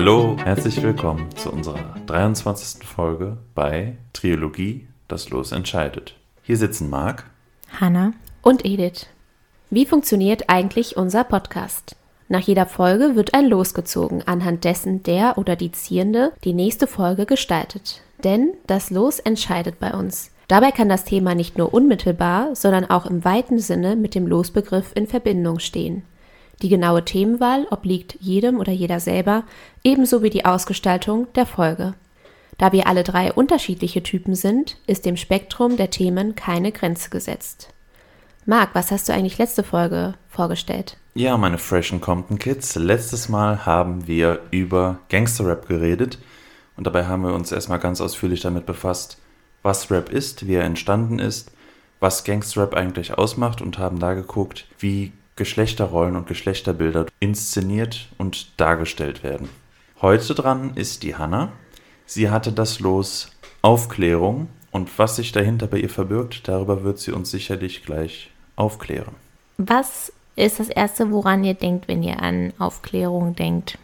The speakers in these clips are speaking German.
Hallo, herzlich willkommen zu unserer 23. Folge bei Triologie, das Los entscheidet. Hier sitzen Marc, Hanna und Edith. Wie funktioniert eigentlich unser Podcast? Nach jeder Folge wird ein Los gezogen, anhand dessen der oder die Ziehende die nächste Folge gestaltet. Denn das Los entscheidet bei uns. Dabei kann das Thema nicht nur unmittelbar, sondern auch im weiten Sinne mit dem Losbegriff in Verbindung stehen. Die genaue Themenwahl obliegt jedem oder jeder selber, ebenso wie die Ausgestaltung der Folge. Da wir alle drei unterschiedliche Typen sind, ist dem Spektrum der Themen keine Grenze gesetzt. Marc, was hast du eigentlich letzte Folge vorgestellt? Ja, meine freshen Compton Kids. Letztes Mal haben wir über Gangster-Rap geredet und dabei haben wir uns erstmal ganz ausführlich damit befasst, was Rap ist, wie er entstanden ist, was Gangster-Rap eigentlich ausmacht und haben da geguckt, wie Geschlechterrollen und Geschlechterbilder inszeniert und dargestellt werden. Heute dran ist die Hanna. Sie hatte das Los Aufklärung und was sich dahinter bei ihr verbirgt, darüber wird sie uns sicherlich gleich aufklären. Was ist das Erste, woran ihr denkt, wenn ihr an Aufklärung denkt?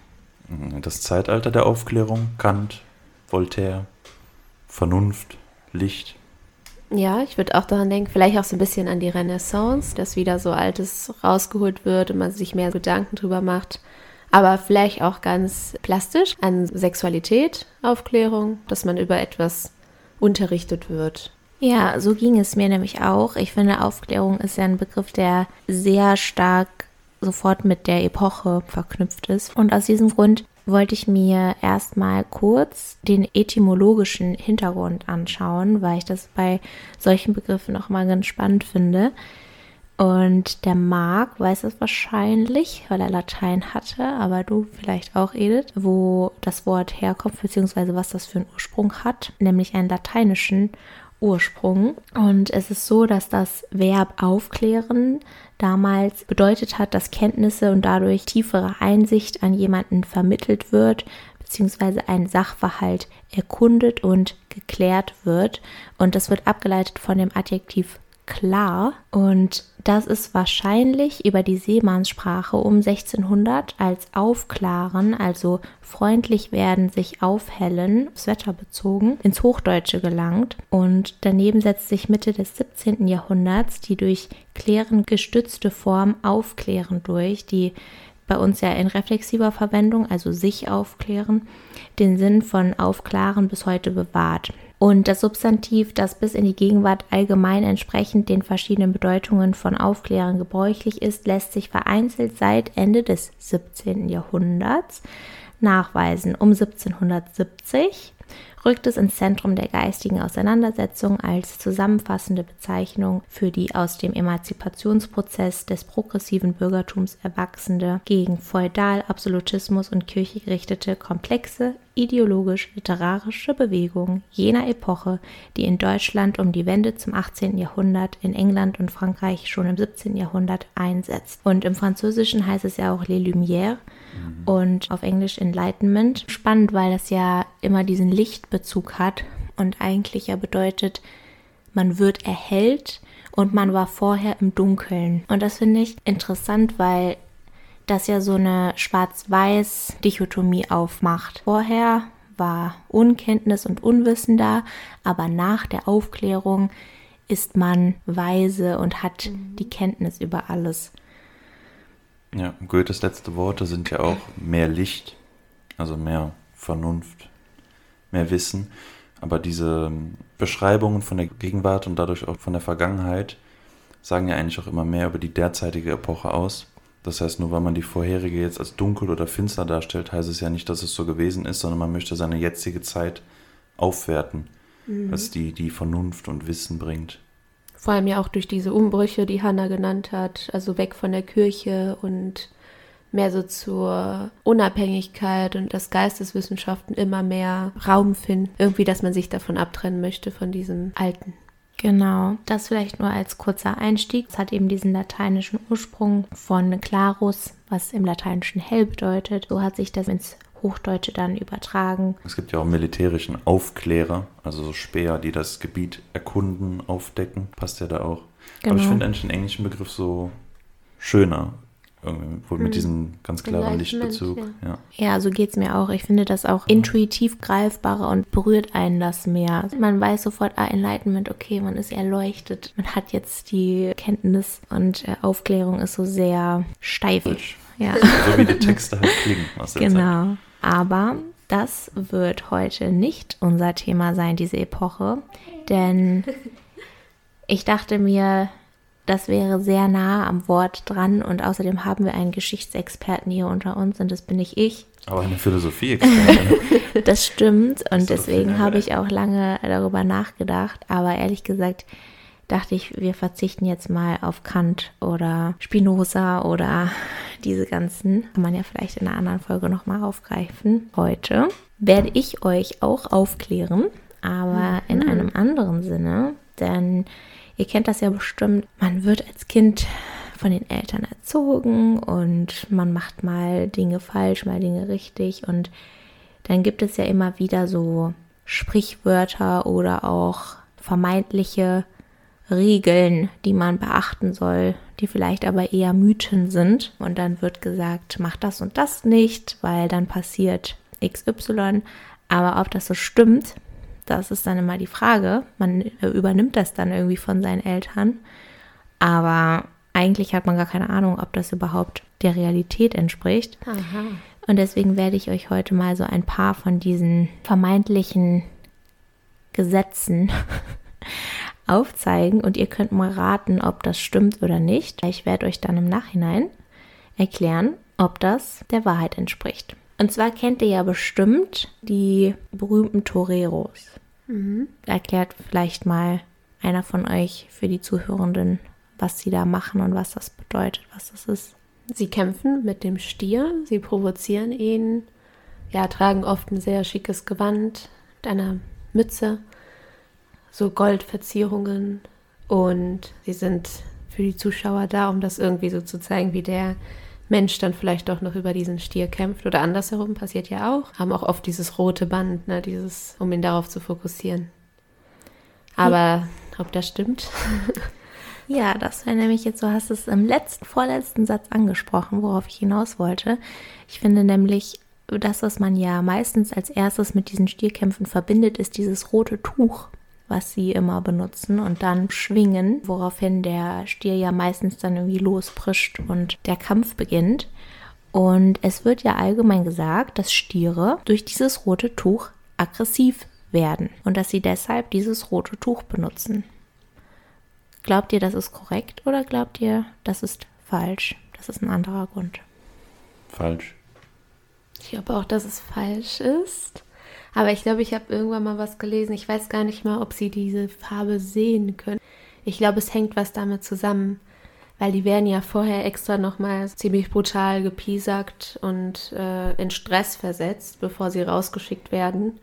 Das Zeitalter der Aufklärung, Kant, Voltaire, Vernunft, Licht. Ja, ich würde auch daran denken, vielleicht auch so ein bisschen an die Renaissance, dass wieder so Altes rausgeholt wird und man sich mehr Gedanken drüber macht. Aber vielleicht auch ganz plastisch an Sexualität, Aufklärung, dass man über etwas unterrichtet wird. Ja, so ging es mir nämlich auch. Ich finde, Aufklärung ist ja ein Begriff, der sehr stark sofort mit der Epoche verknüpft ist. Und aus diesem Grund wollte ich mir erstmal kurz den etymologischen Hintergrund anschauen, weil ich das bei solchen Begriffen auch mal ganz spannend finde. Und der Marc weiß es wahrscheinlich, weil er Latein hatte, aber du vielleicht auch, Edith, wo das Wort herkommt, beziehungsweise was das für einen Ursprung hat, nämlich einen lateinischen Ursprung. Und es ist so, dass das Verb aufklären damals bedeutet hat, dass Kenntnisse und dadurch tiefere Einsicht an jemanden vermittelt wird, beziehungsweise ein Sachverhalt erkundet und geklärt wird. Und das wird abgeleitet von dem Adjektiv klar. Und das ist wahrscheinlich über die Seemannssprache um 1600 als aufklaren, also freundlich werden, sich aufhellen, aufs Wetter bezogen, ins Hochdeutsche gelangt. Und daneben setzt sich Mitte des 17. Jahrhunderts die durch Klären gestützte Form aufklären durch, die bei uns ja in reflexiver Verwendung, also sich aufklären, den Sinn von aufklaren bis heute bewahrt. Und das Substantiv, das bis in die Gegenwart allgemein entsprechend den verschiedenen Bedeutungen von Aufklären gebräuchlich ist, lässt sich vereinzelt seit Ende des 17. Jahrhunderts nachweisen. Um 1770 rückt es ins Zentrum der geistigen Auseinandersetzung als zusammenfassende Bezeichnung für die aus dem Emanzipationsprozess des progressiven Bürgertums erwachsende, gegen Feudal, Absolutismus und Kirche gerichtete, komplexe, ideologisch-literarische Bewegung jener Epoche, die in Deutschland um die Wende zum 18. Jahrhundert, in England und Frankreich schon im 17. Jahrhundert einsetzt. Und im Französischen heißt es ja auch Les Lumières mhm. und auf Englisch Enlightenment. Spannend, weil das ja immer diesen Lichtbezug hat und eigentlich ja bedeutet, man wird erhellt und man war vorher im Dunkeln. Und das finde ich interessant, weil das ja so eine Schwarz-Weiß-Dichotomie aufmacht. Vorher war Unkenntnis und Unwissen da, aber nach der Aufklärung ist man weise und hat mhm. die Kenntnis über alles. Ja, Goethes letzte Worte sind ja auch mehr Licht, also mehr Vernunft, mehr Wissen. Aber diese Beschreibungen von der Gegenwart und dadurch auch von der Vergangenheit sagen ja eigentlich auch immer mehr über die derzeitige Epoche aus. Das heißt, nur weil man die vorherige jetzt als dunkel oder finster darstellt, heißt es ja nicht, dass es so gewesen ist, sondern man möchte seine jetzige Zeit aufwerten, mhm. was die, die Vernunft und Wissen bringt. Vor allem ja auch durch diese Umbrüche, die Hannah genannt hat, also weg von der Kirche und mehr so zur Unabhängigkeit und dass Geisteswissenschaften immer mehr Raum finden. Irgendwie, dass man sich davon abtrennen möchte, von diesem Alten. Genau, das vielleicht nur als kurzer Einstieg. Es hat eben diesen lateinischen Ursprung von clarus, was im Lateinischen hell bedeutet. So hat sich das ins Hochdeutsche dann übertragen. Es gibt ja auch militärischen Aufklärer, also so Späher, die das Gebiet erkunden, aufdecken. Passt ja da auch. Genau. Aber ich genau. finde eigentlich den englischen Begriff so schöner. Irgendwie, wohl mit diesem ganz klaren Lichtbezug. ja. Ja. So geht's mir auch. Ich finde das auch intuitiv greifbarer und berührt einen das mehr. Man weiß sofort, ah, Enlightenment, okay, man ist erleuchtet. Man hat jetzt die Kenntnis und äh, Aufklärung ist so sehr steif. Ja, So wie die Texte halt klingen genau. Aber das wird heute nicht unser Thema sein, diese Epoche. Denn ich dachte mir, das wäre sehr nah am Wort dran und außerdem haben wir einen Geschichtsexperten hier unter uns und das bin nicht ich. Aber eine Philosophie-Expertin. Das stimmt und deswegen habe ich auch lange darüber nachgedacht. Aber ehrlich gesagt dachte ich, wir verzichten jetzt mal auf Kant oder Spinoza oder diese ganzen. Kann man ja vielleicht in einer anderen Folge nochmal aufgreifen. Heute werde ich euch auch aufklären, aber in einem anderen Sinne, denn ihr kennt das ja bestimmt, man wird als Kind von den Eltern erzogen und man macht mal Dinge falsch, mal Dinge richtig und dann gibt es ja immer wieder so Sprichwörter oder auch vermeintliche Regeln, die man beachten soll, die vielleicht aber eher Mythen sind. Und dann wird gesagt, mach das und das nicht, weil dann passiert XY. Aber ob das so stimmt, das ist dann immer die Frage. Man äh, übernimmt das dann irgendwie von seinen Eltern. Aber eigentlich hat man gar keine Ahnung, ob das überhaupt der Realität entspricht. Aha. Und deswegen werde ich euch heute mal so ein paar von diesen vermeintlichen Gesetzen aufzeigen und ihr könnt mal raten, ob das stimmt oder nicht. Ich werde euch dann im Nachhinein erklären, ob das der Wahrheit entspricht. Und zwar kennt ihr ja bestimmt die berühmten Toreros. Erklärt vielleicht mal einer von euch für die Zuhörenden, was sie da machen und was das bedeutet, was das ist. Sie kämpfen mit dem Stier, sie provozieren ihn, ja, tragen oft ein sehr schickes Gewand mit einer Mütze, so Goldverzierungen und sie sind für die Zuschauer da, um das irgendwie so zu zeigen, wie der Mensch dann vielleicht doch noch über diesen Stier kämpft oder andersherum passiert ja auch. Haben auch oft dieses rote Band, ne, dieses, um ihn darauf zu fokussieren. Aber ob das stimmt? Ja, das wäre nämlich jetzt, so hast es im letzten, vorletzten Satz angesprochen, worauf ich hinaus wollte. Ich finde nämlich, das, was man ja meistens als erstes mit diesen Stierkämpfen verbindet, ist dieses rote Tuch, was sie immer benutzen und dann schwingen, woraufhin der Stier ja meistens dann irgendwie losprischt und der Kampf beginnt. Und es wird ja allgemein gesagt, dass Stiere durch dieses rote Tuch aggressiv werden und dass sie deshalb dieses rote Tuch benutzen. Glaubt ihr, das ist korrekt oder glaubt ihr, das ist falsch? Das ist ein anderer Grund. Falsch. Ich glaube auch, dass es falsch ist. Aber ich glaube, ich habe irgendwann mal was gelesen. Ich weiß gar nicht mal, ob sie diese Farbe sehen können. Ich glaube, es hängt was damit zusammen, weil die werden ja vorher extra nochmal ziemlich brutal gepiesackt und äh, in Stress versetzt, bevor sie rausgeschickt werden.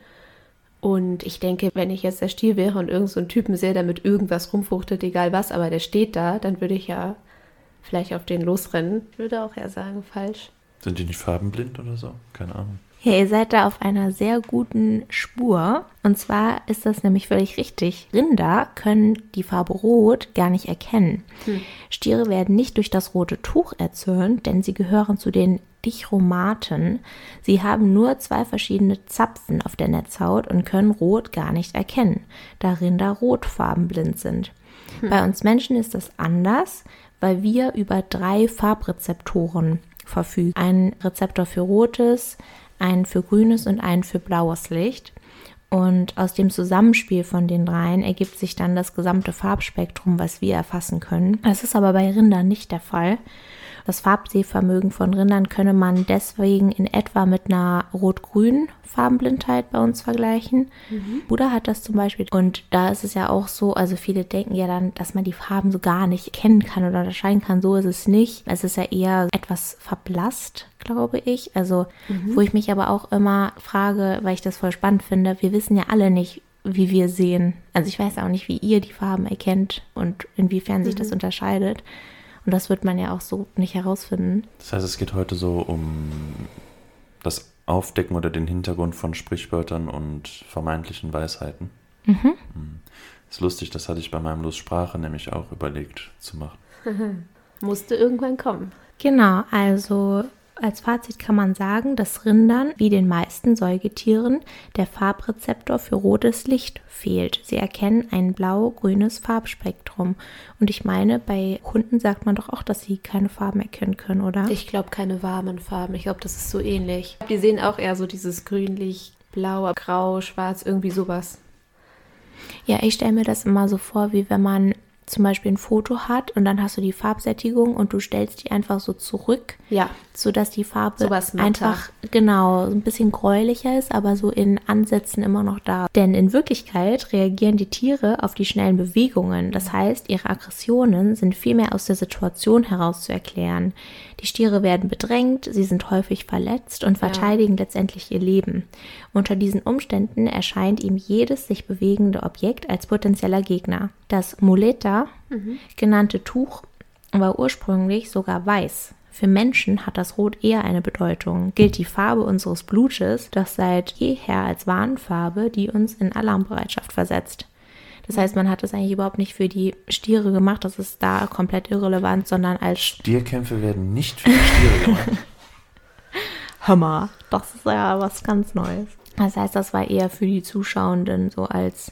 Und ich denke, wenn ich jetzt der Stier wäre und irgend so einen Typen sehe, der mit irgendwas rumfuchtet, egal was, aber der steht da, dann würde ich ja vielleicht auf den losrennen. Ich würde auch eher sagen, falsch. Sind die nicht farbenblind oder so? Keine Ahnung. Ja, ihr seid da auf einer sehr guten Spur. Und zwar ist das nämlich völlig richtig. Rinder können die Farbe Rot gar nicht erkennen. Stiere werden nicht durch das rote Tuch erzürnt, denn sie gehören zu den Dichromaten. Sie haben nur zwei verschiedene Zapfen auf der Netzhaut und können Rot gar nicht erkennen, da Rinder rotfarbenblind sind. Bei uns Menschen ist das anders, weil wir über drei Farbrezeptoren verfügen. Ein Rezeptor für rotes, einen für grünes und einen für blaues Licht. Und aus dem Zusammenspiel von den dreien ergibt sich dann das gesamte Farbspektrum, was wir erfassen können. Das ist aber bei Rindern nicht der Fall. Das Farbsehvermögen von Rindern könne man deswegen in etwa mit einer rot-grünen Farbenblindheit bei uns vergleichen. Bruder hat das zum Beispiel. Und da ist es ja auch so, also viele denken ja dann, dass man die Farben so gar nicht kennen kann oder unterscheiden kann. So ist es nicht. Es ist ja eher etwas verblasst, glaube ich. Also, wo ich mich aber auch immer frage, weil ich das voll spannend finde, wir wissen ja alle nicht, wie wir sehen. Also ich weiß auch nicht, wie ihr die Farben erkennt und inwiefern sich das unterscheidet. Und das wird man ja auch so nicht herausfinden. Das heißt, es geht heute so um das Aufdecken oder den Hintergrund von Sprichwörtern und vermeintlichen Weisheiten. Mhm. Ist lustig, das hatte ich bei meinem Los Sprache nämlich auch überlegt zu machen. Musste irgendwann kommen. Genau, also als Fazit kann man sagen, dass Rindern, wie den meisten Säugetieren, der Farbrezeptor für rotes Licht fehlt. Sie erkennen ein blau-grünes Farbspektrum. Und ich meine, bei Hunden sagt man doch auch, dass sie keine Farben erkennen können, oder? Ich glaube, keine warmen Farben. Ich glaube, das ist so ähnlich. Die sehen auch eher so dieses grünlich, blau, grau, schwarz, irgendwie sowas. Ja, ich stelle mir das immer so vor, wie wenn man zum Beispiel ein Foto hat und dann hast du die Farbsättigung und du stellst die einfach so zurück, Ja. sodass die Farbe matter. einfach genau so ein bisschen gräulicher ist, aber so in Ansätzen immer noch da. Denn in Wirklichkeit reagieren die Tiere auf die schnellen Bewegungen. Das heißt, ihre Aggressionen sind viel mehr aus der Situation heraus zu erklären. Die Stiere werden bedrängt, sie sind häufig verletzt und verteidigen letztendlich ihr Leben. Unter diesen Umständen erscheint ihm jedes sich bewegende Objekt als potenzieller Gegner. Das Muleta genannte Tuch war ursprünglich sogar weiß. Für Menschen hat das Rot eher eine Bedeutung, gilt die Farbe unseres Blutes doch seit jeher als Warnfarbe, die uns in Alarmbereitschaft versetzt. Das heißt, man hat es eigentlich überhaupt nicht für die Stiere gemacht, das ist da komplett irrelevant, sondern als Stierkämpfe werden nicht für die Stiere gemacht. Hammer. Das ist ja was ganz Neues. Das heißt, das war eher für die Zuschauenden so als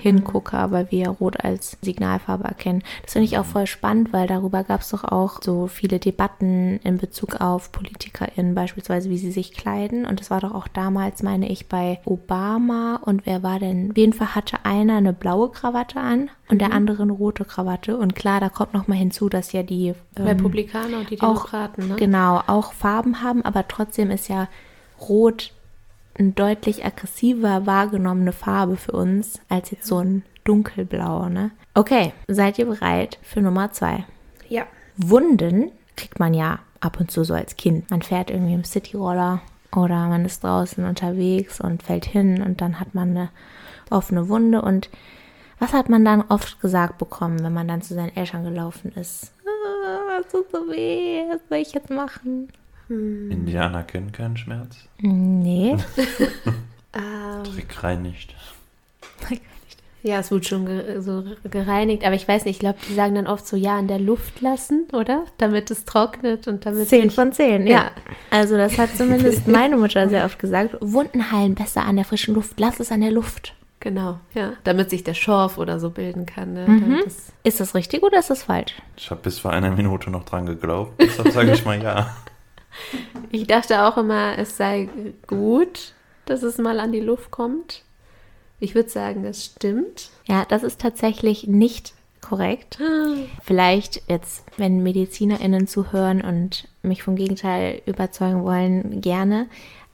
Hingucker, weil wir ja Rot als Signalfarbe erkennen. Das finde ich auch voll spannend, weil darüber gab es doch auch so viele Debatten in Bezug auf PolitikerInnen, beispielsweise wie sie sich kleiden. Und das war doch auch damals, meine ich, bei Obama. Und wer war denn? Auf jeden Fall hatte einer eine blaue Krawatte an und der andere eine rote Krawatte. Und klar, da kommt noch mal hinzu, dass ja die ähm, Republikaner und die auch, Demokraten, ne? Genau, auch Farben haben, aber trotzdem ist ja Rot eine deutlich aggressiver wahrgenommene Farbe für uns als jetzt so ein dunkelblau, ne? Okay, seid ihr bereit für Nummer zwei? Ja. Wunden kriegt man ja ab und zu so als Kind. Man fährt irgendwie im Cityroller oder man ist draußen unterwegs und fällt hin und dann hat man eine offene Wunde und was hat man dann oft gesagt bekommen, wenn man dann zu seinen Eltern gelaufen ist? Ah, das tut so weh, was soll ich jetzt machen? Indianer kennen keinen Schmerz. Nee. Ähm, Trick reinigt. ja, es wird schon ge so gereinigt, aber ich weiß nicht, ich glaube, die sagen dann oft so, ja, in der Luft lassen, oder? Damit es trocknet und damit Zehn von zehn, ja. Ja. Also das hat zumindest meine Mutter sehr oft gesagt. Wunden heilen besser an der frischen Luft. Lass es an der Luft. Genau, ja. Damit sich der Schorf oder so bilden kann. Ne? Mhm. Das- Ist das richtig oder ist das falsch? Ich habe bis vor einer Minute noch dran geglaubt. Deshalb sage ich mal ja. Ich dachte auch immer, es sei gut, dass es mal an die Luft kommt. Ich würde sagen, das stimmt. Ja, das ist tatsächlich nicht korrekt. Vielleicht jetzt, wenn MedizinerInnen zuhören und mich vom Gegenteil überzeugen wollen, gerne.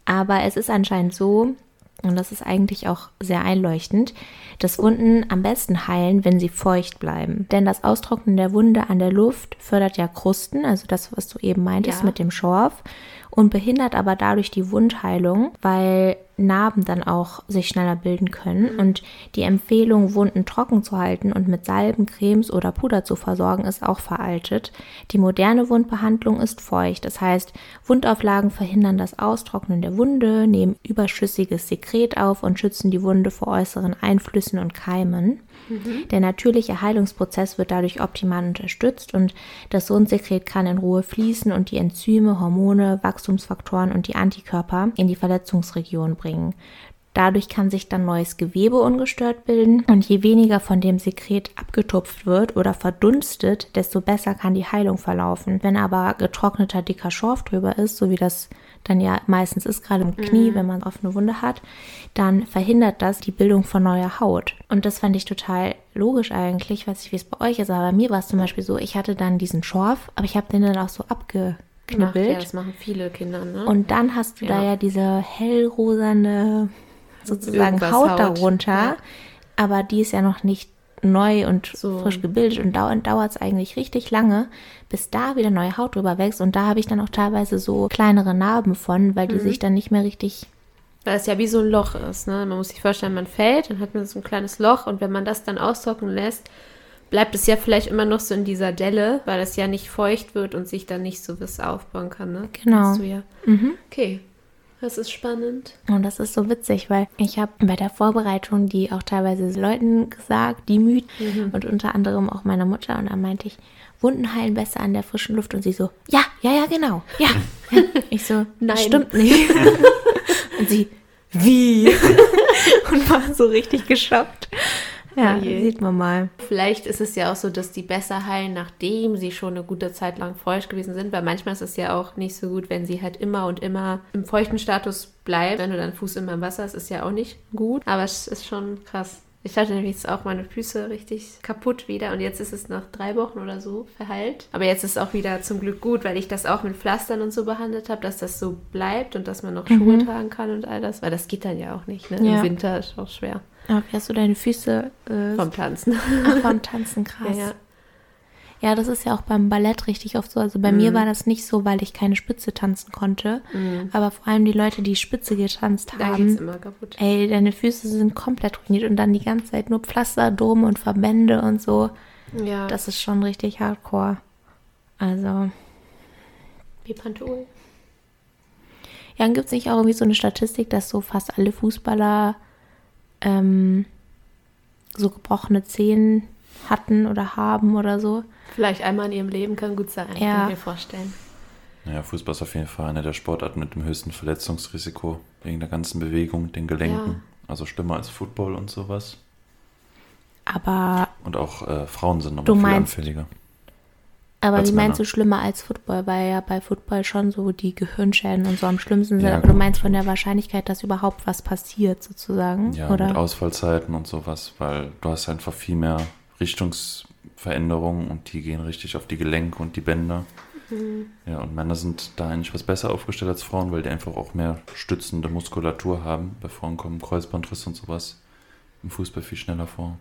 Aber es ist anscheinend so, und das ist eigentlich auch sehr einleuchtend, dass Wunden am besten heilen, wenn sie feucht bleiben. Denn das Austrocknen der Wunde an der Luft fördert ja Krusten, also das, was du eben meintest Ja. mit dem Schorf, und behindert aber dadurch die Wundheilung, weil Narben dann auch sich schneller bilden können. Und die Empfehlung, Wunden trocken zu halten und mit Salben, Cremes oder Puder zu versorgen, ist auch veraltet. Die moderne Wundbehandlung ist feucht. Das heißt, Wundauflagen verhindern das Austrocknen der Wunde, nehmen überschüssiges Sekret auf und schützen die Wunde vor äußeren Einflüssen und Keimen. Der natürliche Heilungsprozess wird dadurch optimal unterstützt und das Wundsekret kann in Ruhe fließen und die Enzyme, Hormone, Wachstumsfaktoren und die Antikörper in die Verletzungsregion bringen. Dadurch kann sich dann neues Gewebe ungestört bilden und je weniger von dem Sekret abgetupft wird oder verdunstet, desto besser kann die Heilung verlaufen. Wenn aber getrockneter dicker Schorf drüber ist, so wie das dann ja meistens ist, gerade im Knie, wenn man offene Wunde hat, dann verhindert das die Bildung von neuer Haut. Und das fand ich total logisch eigentlich. Ich weiß nicht, wie es bei euch ist, aber bei mir war es zum Beispiel so, ich hatte dann diesen Schorf, aber ich habe den dann auch so Macht, abgeknibbelt. ja, das machen viele Kinder, ne? Und dann hast du da Ja. ja diese hellrosane sozusagen Irgendwas Haut Haut, darunter, ja. aber die ist ja noch nicht neu und So. frisch gebildet und dauert dauert es eigentlich richtig lange, bis da wieder neue Haut drüber wächst und da habe ich dann auch teilweise so kleinere Narben von, weil Mhm. die sich dann nicht mehr richtig Weil es ja wie so ein Loch ist, ne? Man muss sich vorstellen, man fällt, dann hat man so ein kleines Loch und wenn man das dann austrocknen lässt, bleibt es ja vielleicht immer noch so in dieser Delle, weil es ja nicht feucht wird und sich dann nicht so was aufbauen kann, ne? Genau. Ja. Okay. Das ist spannend. Und das ist so witzig, weil ich habe bei der Vorbereitung die auch teilweise Leuten gesagt, die müde Mhm. und unter anderem auch meiner Mutter. Und dann meinte ich, Wunden heilen besser an der frischen Luft. Und sie so, ja, ja, ja, genau, ja. Ich so, Nein. stimmt nicht. und sie, wie? und war so richtig geschockt. Ja, Oh je. sieht man mal. Vielleicht ist es ja auch so, dass die besser heilen, nachdem sie schon eine gute Zeit lang feucht gewesen sind, weil manchmal ist es ja auch nicht so gut, wenn sie halt immer und immer im feuchten Status bleibt. Wenn du deinen Fuß immer im Wasser hast, ist ja auch nicht gut. Aber es ist schon krass. Ich hatte nämlich jetzt auch meine Füße richtig kaputt wieder und jetzt ist es nach drei Wochen oder so verheilt. Aber jetzt ist es auch wieder zum Glück gut, weil ich das auch mit Pflastern und so behandelt habe, dass das so bleibt und dass man noch Schuhe tragen kann und all das, weil das geht dann ja auch nicht. Ne? Ja. Im Winter ist auch schwer Aber wie hast du deine Füße äh, vom Tanzen. Ach, beim Tanzen krass. Ja, ja. Ja, das ist ja auch beim Ballett richtig oft so. Also bei Mhm. mir war das nicht so, weil ich keine Spitze tanzen konnte. Aber vor allem die Leute, die Spitze getanzt Da geht's haben. immer kaputt. Ey, deine Füße sind komplett ruiniert und dann die ganze Zeit nur Pflaster, Dome und Verbände und so. Ja, Das ist schon richtig hardcore. Also, wie Pantol. ja, gibt es nicht auch irgendwie so eine Statistik, dass so fast alle Fußballer ähm, so gebrochene Zehen hatten oder haben oder so? Vielleicht einmal in ihrem Leben kann gut sein, Ja. kann ich mir vorstellen. Naja, Fußball ist auf jeden Fall eine der Sportarten mit dem höchsten Verletzungsrisiko wegen der ganzen Bewegung, den Gelenken. Ja. Also schlimmer als Football und sowas. Aber, Und auch äh, Frauen sind nochmal viel meinst- anfälliger. Aber wie meinst du schlimmer als Football? Weil ja bei Football schon so die Gehirnschäden und so am schlimmsten sind. Ja, aber du meinst von der Wahrscheinlichkeit, dass überhaupt was passiert sozusagen? Ja, oder? mit Ausfallzeiten und sowas, weil du hast einfach viel mehr Richtungsveränderungen und die gehen richtig auf die Gelenke und die Bänder. Mhm. Ja, und Männer sind da eigentlich was besser aufgestellt als Frauen, weil die einfach auch mehr stützende Muskulatur haben. Bei Frauen kommen Kreuzbandrisse und sowas im Fußball viel schneller vor.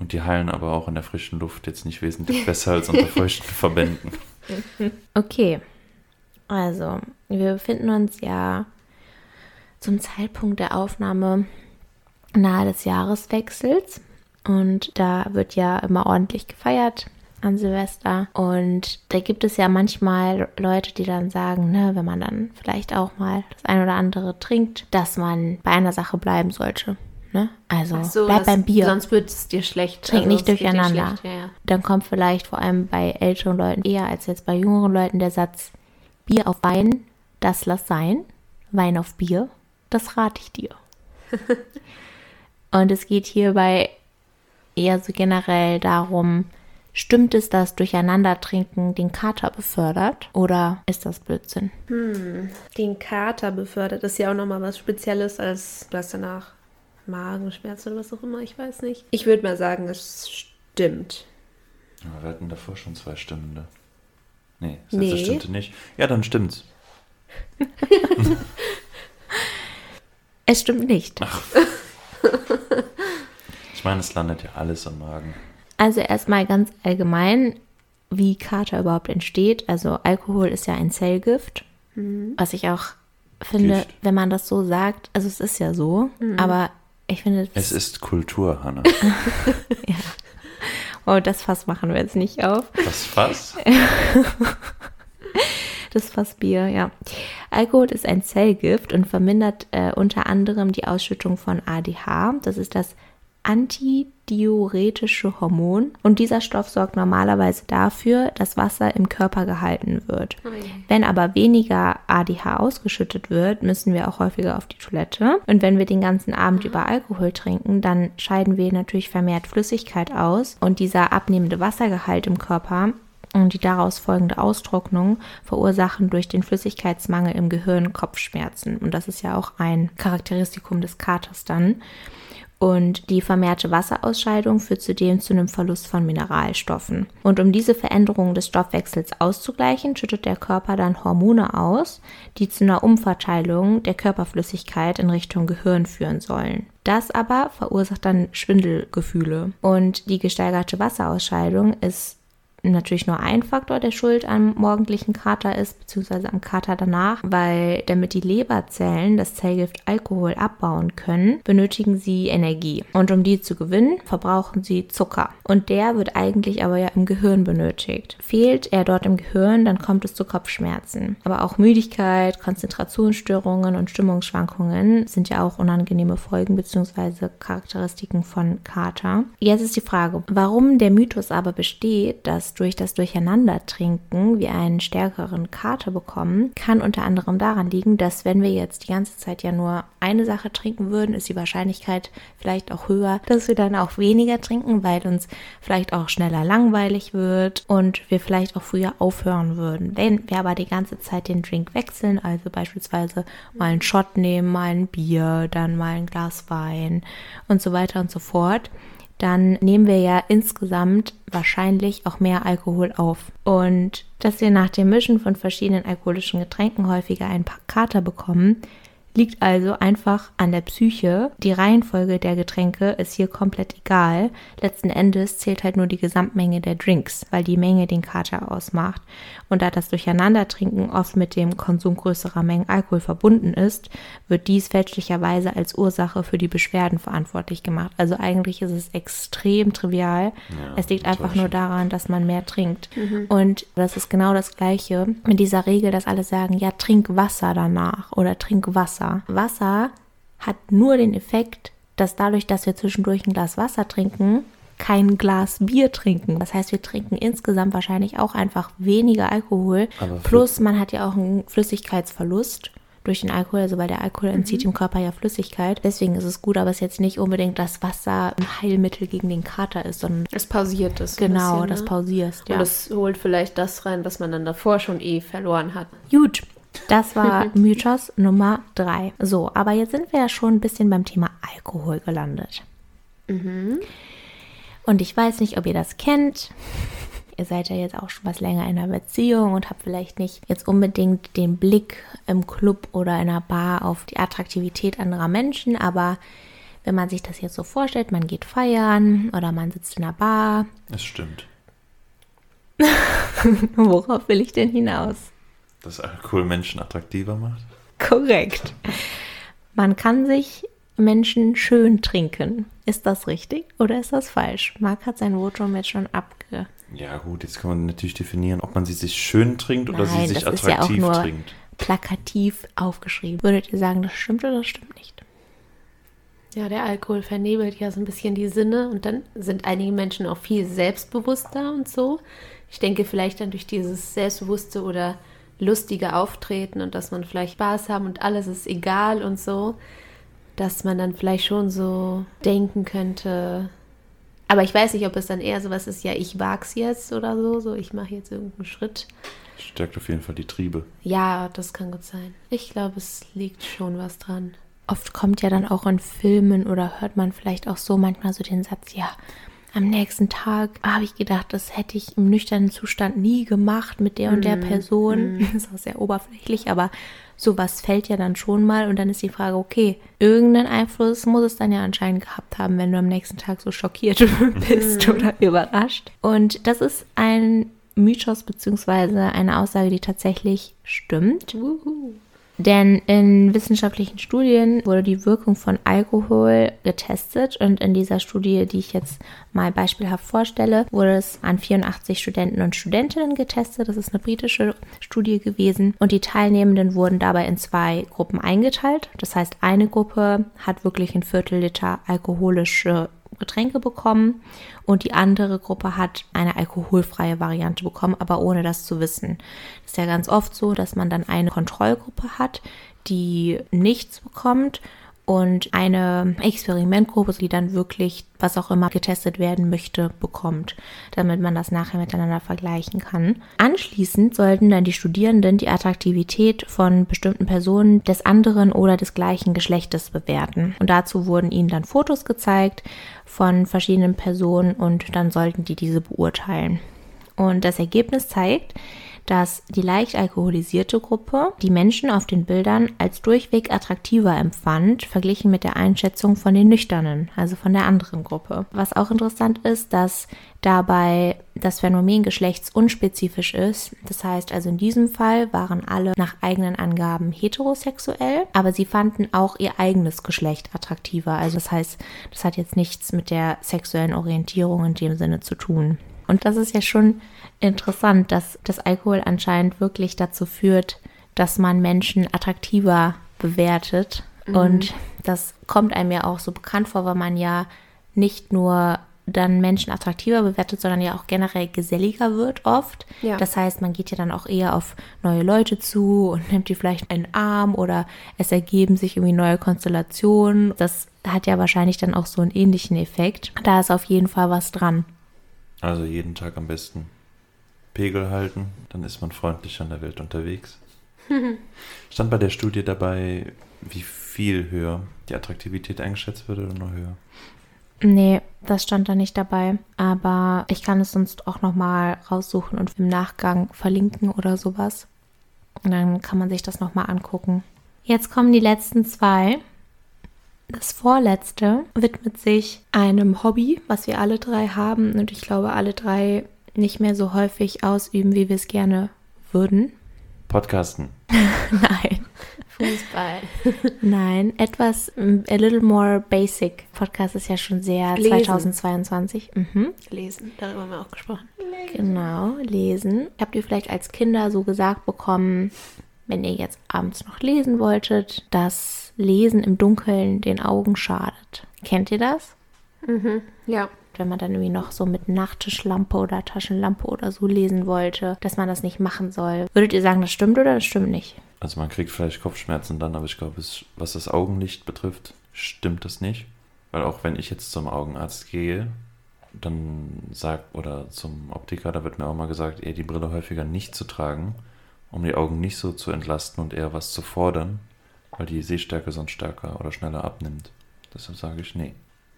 Und die heilen aber auch in der frischen Luft jetzt nicht wesentlich besser als unter feuchten Verbänden. Okay. Also, wir befinden uns ja zum Zeitpunkt der Aufnahme nahe des Jahreswechsels. Und da wird ja immer ordentlich gefeiert an Silvester. Und da gibt es ja manchmal Leute, die dann sagen, ne, wenn man dann vielleicht auch mal das ein oder andere trinkt, dass man bei einer Sache bleiben sollte. Ne? Also so, bleib das- beim Bier. Sonst wird es dir schlecht. Trink Also nicht durcheinander. schlecht, Ja, ja. dann kommt vielleicht vor allem bei älteren Leuten eher als jetzt bei jüngeren Leuten der Satz, Bier auf Wein, das lass sein. Wein auf Bier, das rate ich dir. Und es geht hierbei eher so generell darum, stimmt es, dass Durcheinandertrinken den Kater befördert oder ist das Blödsinn? Den Kater befördert ist ja auch nochmal was Spezielles als du hast danach Magenschmerzen oder was auch immer, ich weiß nicht. Ich würde mal sagen, es stimmt. Aber wir hatten davor schon zwei Stimmende. Nee, das Nee. letzte stimmte nicht. Ja, dann stimmt's. Es stimmt nicht. Ich meine, es landet ja alles am Magen. Also erstmal ganz allgemein, wie Kater überhaupt entsteht. Also Alkohol ist ja ein Zellgift, was ich auch finde, Gift. wenn man das so sagt, also es ist ja so, aber ich finde, Es ist Kultur, Hanna. oh, das Fass machen wir jetzt nicht auf. Was, was? Das Fassbier, ja. Alkohol ist ein Zellgift und vermindert äh, unter anderem die Ausschüttung von ADH. Das ist das antidiuretische Hormon. Und dieser Stoff sorgt normalerweise dafür, dass Wasser im Körper gehalten wird. Wenn aber weniger ADH ausgeschüttet wird, müssen wir auch häufiger auf die Toilette. Und wenn wir den ganzen Abend über Alkohol trinken, dann scheiden wir natürlich vermehrt Flüssigkeit aus. Und dieser abnehmende Wassergehalt im Körper und die daraus folgende Austrocknung verursachen durch den Flüssigkeitsmangel im Gehirn Kopfschmerzen. Und das ist ja auch ein Charakteristikum des Katers dann. Und die vermehrte Wasserausscheidung führt zudem zu einem Verlust von Mineralstoffen. Und um diese Veränderung des Stoffwechsels auszugleichen, schüttet der Körper dann Hormone aus, die zu einer Umverteilung der Körperflüssigkeit in Richtung Gehirn führen sollen. Das aber verursacht dann Schwindelgefühle. Und die gesteigerte Wasserausscheidung ist natürlich nur ein Faktor, der schuld am morgendlichen Kater ist, beziehungsweise am Kater danach, weil damit die Leberzellen das Zellgift Alkohol abbauen können, benötigen sie Energie. Und um die zu gewinnen, verbrauchen sie Zucker. Und der wird eigentlich aber ja im Gehirn benötigt. Fehlt er dort im Gehirn, dann kommt es zu Kopfschmerzen. Aber auch Müdigkeit, Konzentrationsstörungen und Stimmungsschwankungen sind ja auch unangenehme Folgen bzw. Charakteristiken von Kater. Jetzt ist die Frage, warum der Mythos aber besteht, dass durch das Durcheinandertrinken wir einen stärkeren Kater bekommen, kann unter anderem daran liegen, dass wenn wir jetzt die ganze Zeit ja nur eine Sache trinken würden, ist die Wahrscheinlichkeit vielleicht auch höher, dass wir dann auch weniger trinken, weil uns vielleicht auch schneller langweilig wird und wir vielleicht auch früher aufhören würden. Wenn wir aber die ganze Zeit den Drink wechseln, also beispielsweise mal einen Shot nehmen, mal ein Bier, dann mal ein Glas Wein und so weiter und so fort, dann nehmen wir ja insgesamt wahrscheinlich auch mehr Alkohol auf. Und dass wir nach dem Mischen von verschiedenen alkoholischen Getränken häufiger einen Kater bekommen, liegt also einfach an der Psyche. Die Reihenfolge der Getränke ist hier komplett egal. Letzten Endes zählt halt nur die Gesamtmenge der Drinks, weil die Menge den Kater ausmacht. Und da das Durcheinandertrinken oft mit dem Konsum größerer Mengen Alkohol verbunden ist, wird dies fälschlicherweise als Ursache für die Beschwerden verantwortlich gemacht. Also eigentlich ist es extrem trivial. Ja, es liegt einfach nur daran, dass man mehr trinkt. Mhm. Und das ist genau das Gleiche mit dieser Regel, dass alle sagen, ja, trink Wasser danach oder trink Wasser. Wasser. Wasser hat nur den Effekt, dass dadurch, dass wir zwischendurch ein Glas Wasser trinken, kein Glas Bier trinken. Das heißt, wir trinken insgesamt wahrscheinlich auch einfach weniger Alkohol. Plus man hat ja auch einen Flüssigkeitsverlust durch den Alkohol, also weil der Alkohol entzieht mhm. dem Körper ja Flüssigkeit. Deswegen ist es gut, aber es ist jetzt nicht unbedingt das Wasser ein Heilmittel gegen den Kater ist, sondern es pausiert es. Genau, bisschen, das ne? pausierst. Ja. Und es holt vielleicht das rein, was man dann davor schon eh verloren hat. Gut, das war Mythos Nummer drei. So, aber jetzt sind wir ja schon ein bisschen beim Thema Alkohol gelandet. Mhm. Und ich weiß nicht, ob ihr das kennt. Ihr seid ja jetzt auch schon was länger in einer Beziehung und habt vielleicht nicht jetzt unbedingt den Blick im Club oder in einer Bar auf die Attraktivität anderer Menschen, aber wenn man sich das jetzt so vorstellt, man geht feiern oder man sitzt in einer Bar. Es stimmt. Worauf will ich denn hinaus? Dass Alkohol Menschen attraktiver macht? Korrekt. Man kann sich Menschen schön trinken. Ist das richtig oder ist das falsch? Marc hat sein Votum jetzt schon abge. Ja, gut, jetzt kann man natürlich definieren, ob man sie sich schön trinkt oder Nein, sie sich das attraktiv ist ja auch nur trinkt. Plakativ aufgeschrieben. Würdet ihr sagen, das stimmt oder das stimmt nicht? Ja, der Alkohol vernebelt ja so ein bisschen die Sinne und dann sind einige Menschen auch viel selbstbewusster und so. Ich denke vielleicht dann durch dieses Selbstbewusste oder lustige Auftreten und dass man vielleicht Spaß haben und alles ist egal und so, dass man dann vielleicht schon so denken könnte. Aber ich weiß nicht, ob es dann eher sowas ist, ja, ich wag's jetzt oder so, so ich mache jetzt irgendeinen Schritt. Stärkt auf jeden Fall die Triebe. Ja, das kann gut sein. Ich glaube, es liegt schon was dran. Oft kommt ja dann auch in Filmen oder hört man vielleicht auch so manchmal so den Satz, ja, am nächsten Tag habe ich gedacht, das hätte ich im nüchternen Zustand nie gemacht mit der und der mhm. Person. Mm. Das ist auch sehr oberflächlich, aber sowas fällt ja dann schon mal und dann ist die Frage, okay, irgendeinen Einfluss muss es dann ja anscheinend gehabt haben, wenn du am nächsten Tag so schockiert bist mm. oder überrascht. Und das ist ein Mythos beziehungsweise eine Aussage, die tatsächlich stimmt. Uhu. Denn in wissenschaftlichen Studien wurde die Wirkung von Alkohol getestet und in dieser Studie, die ich jetzt mal beispielhaft vorstelle, wurde es an 84 Studenten und Studentinnen getestet. Das ist eine britische Studie gewesen und die Teilnehmenden wurden dabei in zwei Gruppen eingeteilt. Das heißt, eine Gruppe hat wirklich ein Viertel Liter alkoholische Getränke bekommen und die andere Gruppe hat eine alkoholfreie Variante bekommen, aber ohne das zu wissen. Das ist ja ganz oft so, dass man dann eine Kontrollgruppe hat, die nichts bekommt und eine Experimentgruppe, die dann wirklich, was auch immer getestet werden möchte, bekommt, damit man das nachher miteinander vergleichen kann. Anschließend sollten dann die Studierenden die Attraktivität von bestimmten Personen des anderen oder des gleichen Geschlechtes bewerten. Und dazu wurden ihnen dann Fotos gezeigt von verschiedenen Personen und dann sollten die diese beurteilen. Und das Ergebnis zeigt, dass die leicht alkoholisierte Gruppe die Menschen auf den Bildern als durchweg attraktiver empfand, verglichen mit der Einschätzung von den Nüchternen, also von der anderen Gruppe. Was auch interessant ist, dass dabei das Phänomen geschlechtsunspezifisch ist. Das heißt also in diesem Fall waren alle nach eigenen Angaben heterosexuell, aber sie fanden auch ihr eigenes Geschlecht attraktiver. Also das heißt, das hat jetzt nichts mit der sexuellen Orientierung in dem Sinne zu tun. Und das ist ja schon interessant, dass das Alkohol anscheinend wirklich dazu führt, dass man Menschen attraktiver bewertet. Mhm. Und das kommt einem ja auch so bekannt vor, weil man ja nicht nur dann Menschen attraktiver bewertet, sondern ja auch generell geselliger wird oft. Ja. Das heißt, man geht ja dann auch eher auf neue Leute zu und nimmt die vielleicht in den Arm oder es ergeben sich irgendwie neue Konstellationen. Das hat ja wahrscheinlich dann auch so einen ähnlichen Effekt. Da ist auf jeden Fall was dran. Also jeden Tag am besten Pegel halten, dann ist man freundlich an der Welt unterwegs. Stand bei der Studie dabei, wie viel höher die Attraktivität eingeschätzt wird oder noch höher? Nee, das stand da nicht dabei. Aber ich kann es sonst auch nochmal raussuchen und im Nachgang verlinken oder sowas. Und dann kann man sich das nochmal angucken. Jetzt kommen die letzten zwei. Das vorletzte widmet sich einem Hobby, was wir alle drei haben und ich glaube alle drei nicht mehr so häufig ausüben, wie wir es gerne würden. Podcasten. Nein. Fußball. Nein, etwas a little more basic. Podcast ist ja schon sehr lesen. 2022. Mhm. Lesen, darüber haben wir auch gesprochen. Genau, lesen. Habt ihr vielleicht als Kinder so gesagt bekommen, wenn ihr jetzt abends noch lesen wolltet, dass Lesen im Dunkeln den Augen schadet? Kennt ihr das? Mhm, ja wenn man dann irgendwie noch so mit Nachttischlampe oder Taschenlampe oder so lesen wollte, dass man das nicht machen soll. Würdet ihr sagen, das stimmt oder das stimmt nicht? Also man kriegt vielleicht Kopfschmerzen dann, aber ich glaube, was das Augenlicht betrifft, stimmt das nicht. Weil auch wenn ich jetzt zum Augenarzt gehe, dann sagt, oder zum Optiker, da wird mir auch mal gesagt, eher die Brille häufiger nicht zu tragen, um die Augen nicht so zu entlasten und eher was zu fordern, weil die Sehstärke sonst stärker oder schneller abnimmt. Deshalb sage ich nee.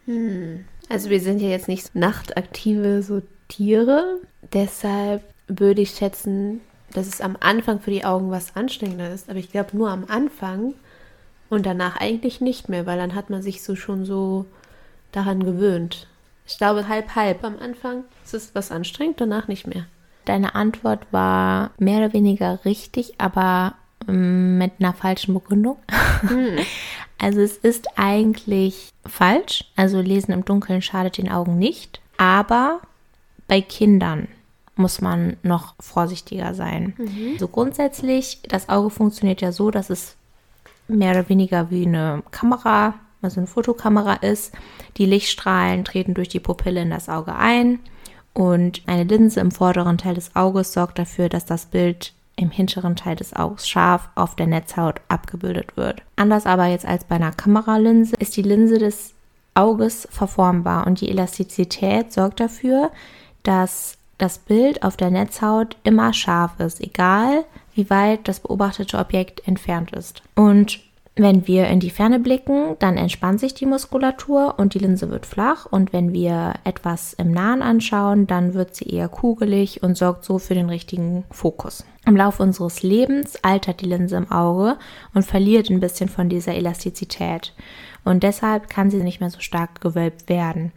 Hm. Also wir sind ja jetzt nicht nachtaktive so Tiere. Deshalb würde ich schätzen, dass es am Anfang für die Augen was anstrengender ist. Aber ich glaube nur am Anfang und danach eigentlich nicht mehr, weil dann hat man sich so schon so daran gewöhnt. Ich glaube halb halb. Am Anfang ist es was anstrengend, danach nicht mehr. Deine Antwort war mehr oder weniger richtig, aber mit einer falschen Begründung. Hm. Also es ist eigentlich falsch. Also Lesen im Dunkeln schadet den Augen nicht. Aber bei Kindern muss man noch vorsichtiger sein. Mhm. So grundsätzlich, das Auge funktioniert ja so, dass es mehr oder weniger wie eine Kamera, also eine Fotokamera ist. Die Lichtstrahlen treten durch die Pupille in das Auge ein und eine Linse im vorderen Teil des Auges sorgt dafür, dass das Bild im hinteren Teil des Auges scharf auf der Netzhaut abgebildet wird. Anders aber jetzt als bei einer Kameralinse ist die Linse des Auges verformbar und die Elastizität sorgt dafür, dass das Bild auf der Netzhaut immer scharf ist, egal wie weit das beobachtete Objekt entfernt ist. Und wenn wir in die Ferne blicken, dann entspannt sich die Muskulatur und die Linse wird flach. Und wenn wir etwas im Nahen anschauen, dann wird sie eher kugelig und sorgt so für den richtigen Fokus. Im Laufe unseres Lebens altert die Linse im Auge und verliert ein bisschen von dieser Elastizität. Und deshalb kann sie nicht mehr so stark gewölbt werden.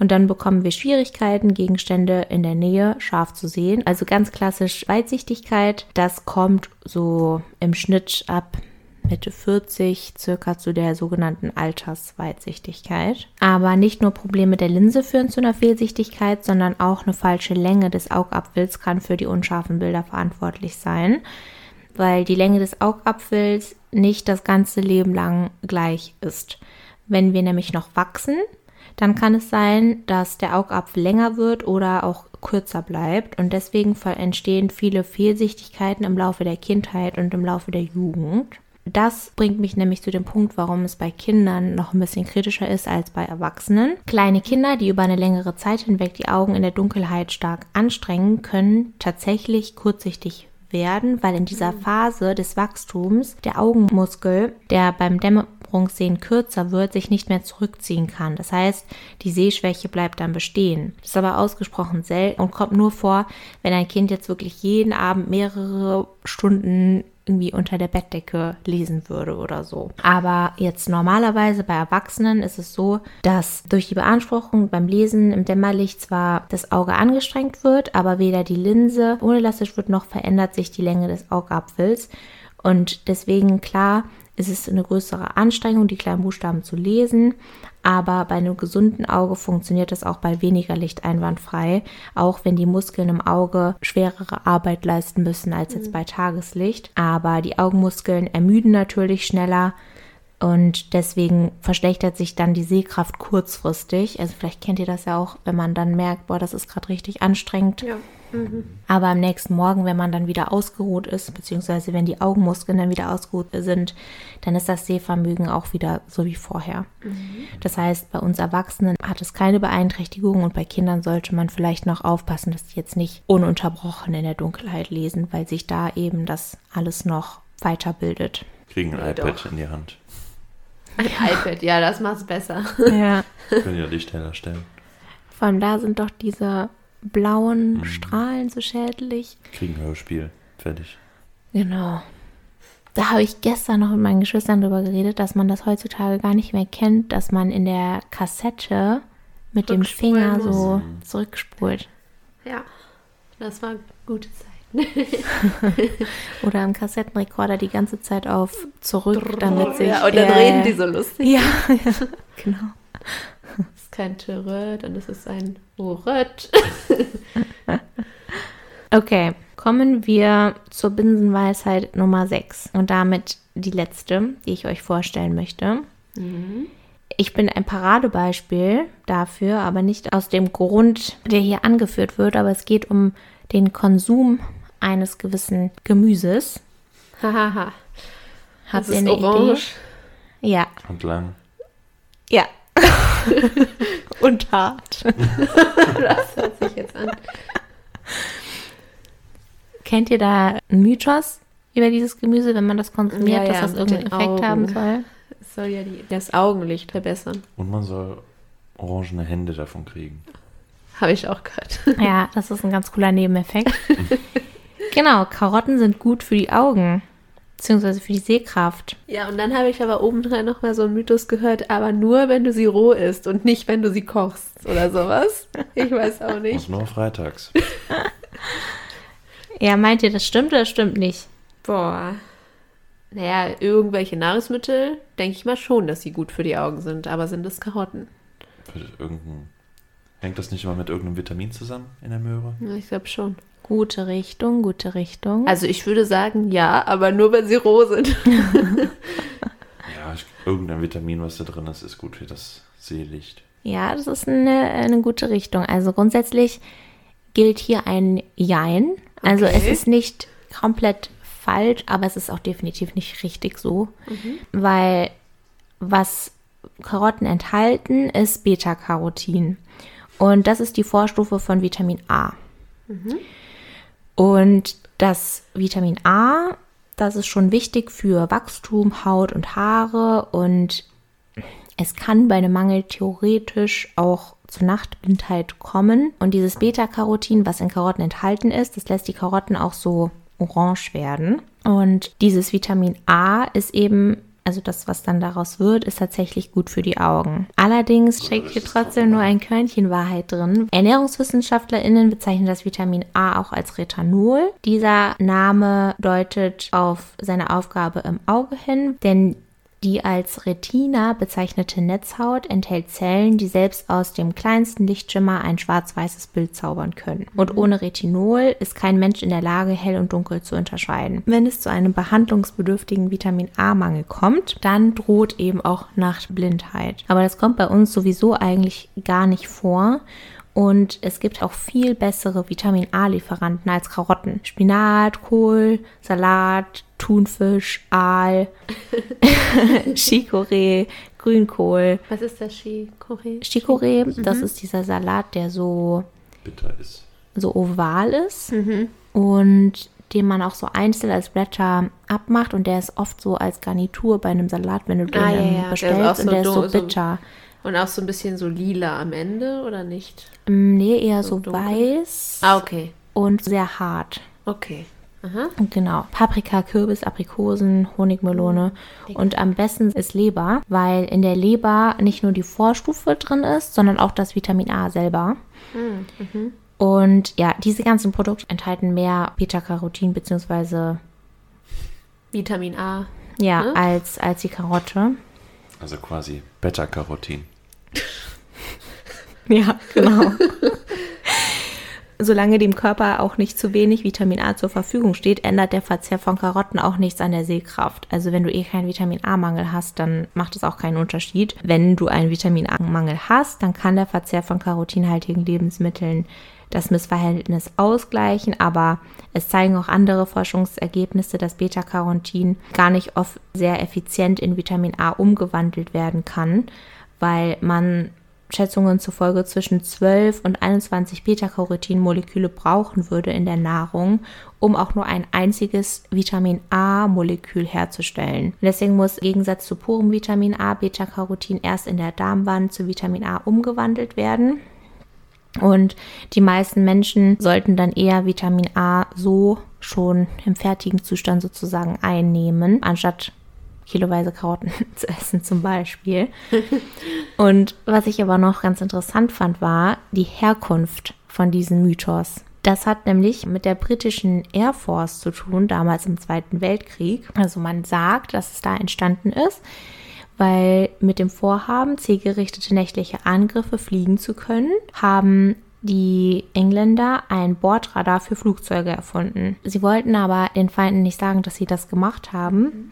Und dann bekommen wir Schwierigkeiten, Gegenstände in der Nähe scharf zu sehen. Also ganz klassisch Weitsichtigkeit. Das kommt so im Schnitt ab Mitte 40 circa zu der sogenannten Altersweitsichtigkeit. Aber nicht nur Probleme der Linse führen zu einer Fehlsichtigkeit, sondern auch eine falsche Länge des Augapfels kann für die unscharfen Bilder verantwortlich sein, weil die Länge des Augapfels nicht das ganze Leben lang gleich ist. Wenn wir nämlich noch wachsen, dann kann es sein, dass der Augapfel länger wird oder auch kürzer bleibt und deswegen entstehen viele Fehlsichtigkeiten im Laufe der Kindheit und im Laufe der Jugend. Das bringt mich nämlich zu dem Punkt, warum es bei Kindern noch ein bisschen kritischer ist als bei Erwachsenen. Kleine Kinder, die über eine längere Zeit hinweg die Augen in der Dunkelheit stark anstrengen, können tatsächlich kurzsichtig werden, weil in dieser Phase des Wachstums der Augenmuskel, der beim Dämmerung Beanspruchungssehen kürzer wird, sich nicht mehr zurückziehen kann. Das heißt, die Sehschwäche bleibt dann bestehen. Das ist aber ausgesprochen selten und kommt nur vor, wenn ein Kind jetzt wirklich jeden Abend mehrere Stunden irgendwie unter der Bettdecke lesen würde oder so. Aber jetzt normalerweise bei Erwachsenen ist es so, dass durch die Beanspruchung beim Lesen im Dämmerlicht zwar das Auge angestrengt wird, aber weder die Linse unelastisch wird noch verändert sich die Länge des Augapfels. Und deswegen, klar, ist es eine größere Anstrengung, die kleinen Buchstaben zu lesen. Aber bei einem gesunden Auge funktioniert das auch bei weniger Licht einwandfrei, auch wenn die Muskeln im Auge schwerere Arbeit leisten müssen als jetzt bei Tageslicht. Aber die Augenmuskeln ermüden natürlich schneller. Und deswegen verschlechtert sich dann die Sehkraft kurzfristig. Also vielleicht kennt ihr das ja auch, wenn man dann merkt, boah, das ist gerade richtig anstrengend. Ja. Aber am nächsten Morgen, wenn man dann wieder ausgeruht ist, beziehungsweise wenn die Augenmuskeln dann wieder ausgeruht sind, dann ist das Sehvermögen auch wieder so wie vorher. Das heißt, bei uns Erwachsenen hat es keine Beeinträchtigung und bei Kindern sollte man vielleicht noch aufpassen, dass die jetzt nicht ununterbrochen in der Dunkelheit lesen, weil sich da eben das alles noch weiterbildet. Kriegen ein Ja, iPad doch. in die Hand. Ein iPad, ja, das macht's besser. Ja. Können ja Licht heller stellen. Vor allem da sind doch diese blauen Strahlen so schädlich. Kriegen Hörspiel. Fertig. Genau. Da habe ich gestern noch mit meinen Geschwistern drüber geredet, dass man das heutzutage gar nicht mehr kennt, dass man in der Kassette mit dem Finger muss. so zurückspult. Ja, das war gute Zeit. Oder im Kassettenrekorder die ganze Zeit auf zurück, damit sich. ja, und dann äh, reden die so lustig. Ja, ja, genau. Das ist kein Törö, dann ist es ein Uröt. Okay, kommen wir zur Binsenweisheit Nummer 6 und damit die letzte, die ich euch vorstellen möchte. Ich bin ein Paradebeispiel dafür, aber nicht aus dem Grund, der hier angeführt wird, aber es geht um den Konsum eines gewissen Gemüses. Hahaha. Ihr ist eine orange. Idee? Ja, Und lang. ja. und hart. Das hört sich jetzt an. Kennt ihr da einen Mythos über dieses Gemüse, wenn man das konsumiert, Ja, dass ja, das mit irgendeinen Effekt haben Augen. soll? Es soll ja die, das Augenlicht verbessern. Und man soll orangene Hände davon kriegen. Habe ich auch gehört. Ja, das ist ein ganz cooler Nebeneffekt. genau, Karotten sind gut für die Augen, beziehungsweise für die Sehkraft. Ja, und dann habe ich aber obendrein noch mal so einen Mythos gehört, aber nur, wenn du sie roh isst und nicht, wenn du sie kochst oder sowas. Ich weiß auch Und nicht. nur freitags. Ja, meint ihr, das stimmt oder das stimmt nicht? Boah. Naja, irgendwelche Nahrungsmittel, denke ich mal schon, dass sie gut für die Augen sind. Aber sind es Karotten? Irgendein, hängt das nicht immer mit irgendeinem Vitamin zusammen in der Möhre? Ja, ich glaube schon. Gute Richtung, gute Richtung. Also ich würde sagen, ja, aber nur, wenn sie roh sind. Ja, ich, irgendein Vitamin, was da drin ist, ist gut für das Seelicht. ja, das ist eine, eine gute Richtung. Also grundsätzlich gilt hier ein Jein. Also Okay. es ist nicht komplett falsch, aber es ist auch definitiv nicht richtig so, weil was Karotten enthalten, ist Beta-Carotin. Und das ist die Vorstufe von Vitamin A. Und das Vitamin A, das ist schon wichtig für Wachstum, Haut und Haare und es kann bei einem Mangel theoretisch auch zur Nachtblindheit kommen. Und dieses Beta-Carotin, was in Karotten enthalten ist, das lässt die Karotten auch so orange werden. Und dieses Vitamin A ist eben, also das, was dann daraus wird, ist tatsächlich gut für die Augen. Allerdings steckt hier trotzdem nur ein Körnchen Wahrheit drin. ErnährungswissenschaftlerInnen bezeichnen das Vitamin A auch als Retinol. Dieser Name deutet auf seine Aufgabe im Auge hin, denn die als Retina bezeichnete Netzhaut enthält Zellen, die selbst aus dem kleinsten Lichtschimmer ein schwarz-weißes Bild zaubern können. Und ohne Retinol ist kein Mensch in der Lage, hell und dunkel zu unterscheiden. Wenn es zu einem behandlungsbedürftigen Vitamin A-Mangel kommt, dann droht eben auch Nachtblindheit. Aber das kommt bei uns sowieso eigentlich gar nicht vor. Und es gibt auch viel bessere Vitamin A-Lieferanten als Karotten. Spinat, Kohl, Salat, Thunfisch, Aal, Chicorée, Grünkohl. Was ist das Chicorée? Chicorée, das ist dieser Salat, der so, Bitter ist. so oval ist. Und den man auch so einzeln als Blätter abmacht und der ist oft so als Garnitur bei einem Salat, wenn du den Ah, ja, ähm, ja, der ist bestellst auch so und der ist so so- bitter. Und auch so ein bisschen so lila am Ende, oder nicht? Ähm, Nee, eher so, dunkel. weiß Ah, okay. und sehr hart. Okay. Aha. Genau. Paprika, Kürbis, Aprikosen, Honigmelone. Und am besten ist Leber, weil in der Leber nicht nur die Vorstufe drin ist, sondern auch das Vitamin A selber. Und ja, diese ganzen Produkte enthalten mehr Beta-Carotin beziehungsweise Vitamin A. ja, Ne? als, als die Karotte. Also quasi Beta-Carotin. Ja, genau. Solange dem Körper auch nicht zu wenig Vitamin A zur Verfügung steht, ändert der Verzehr von Karotten auch nichts an der Sehkraft. Also wenn du eh keinen Vitamin A-Mangel hast, dann macht es auch keinen Unterschied. Wenn du einen Vitamin A-Mangel hast, dann kann der Verzehr von karotinhaltigen Lebensmitteln das Missverhältnis ausgleichen, aber es zeigen auch andere Forschungsergebnisse, dass Beta-Carotin gar nicht oft sehr effizient in Vitamin A umgewandelt werden kann, weil man Schätzungen zufolge zwischen 12 und 21 Beta-Carotin-Moleküle brauchen würde in der Nahrung, um auch nur ein einziges Vitamin A-Molekül herzustellen. Und deswegen muss im Gegensatz zu purem Vitamin A Beta-Carotin erst in der Darmwand zu Vitamin A umgewandelt werden. Und die meisten Menschen sollten dann eher Vitamin A so schon im fertigen Zustand sozusagen einnehmen, anstatt kiloweise Karotten zu essen zum Beispiel. Und was ich aber noch ganz interessant fand, war die Herkunft von diesem Mythos. Das hat nämlich mit der britischen Air Force zu tun, damals im Zweiten Weltkrieg. Also man sagt, dass es da entstanden ist, weil mit dem Vorhaben, zielgerichtete nächtliche Angriffe fliegen zu können, haben die Engländer ein Bordradar für Flugzeuge erfunden. Sie wollten aber den Feinden nicht sagen, dass sie das gemacht haben.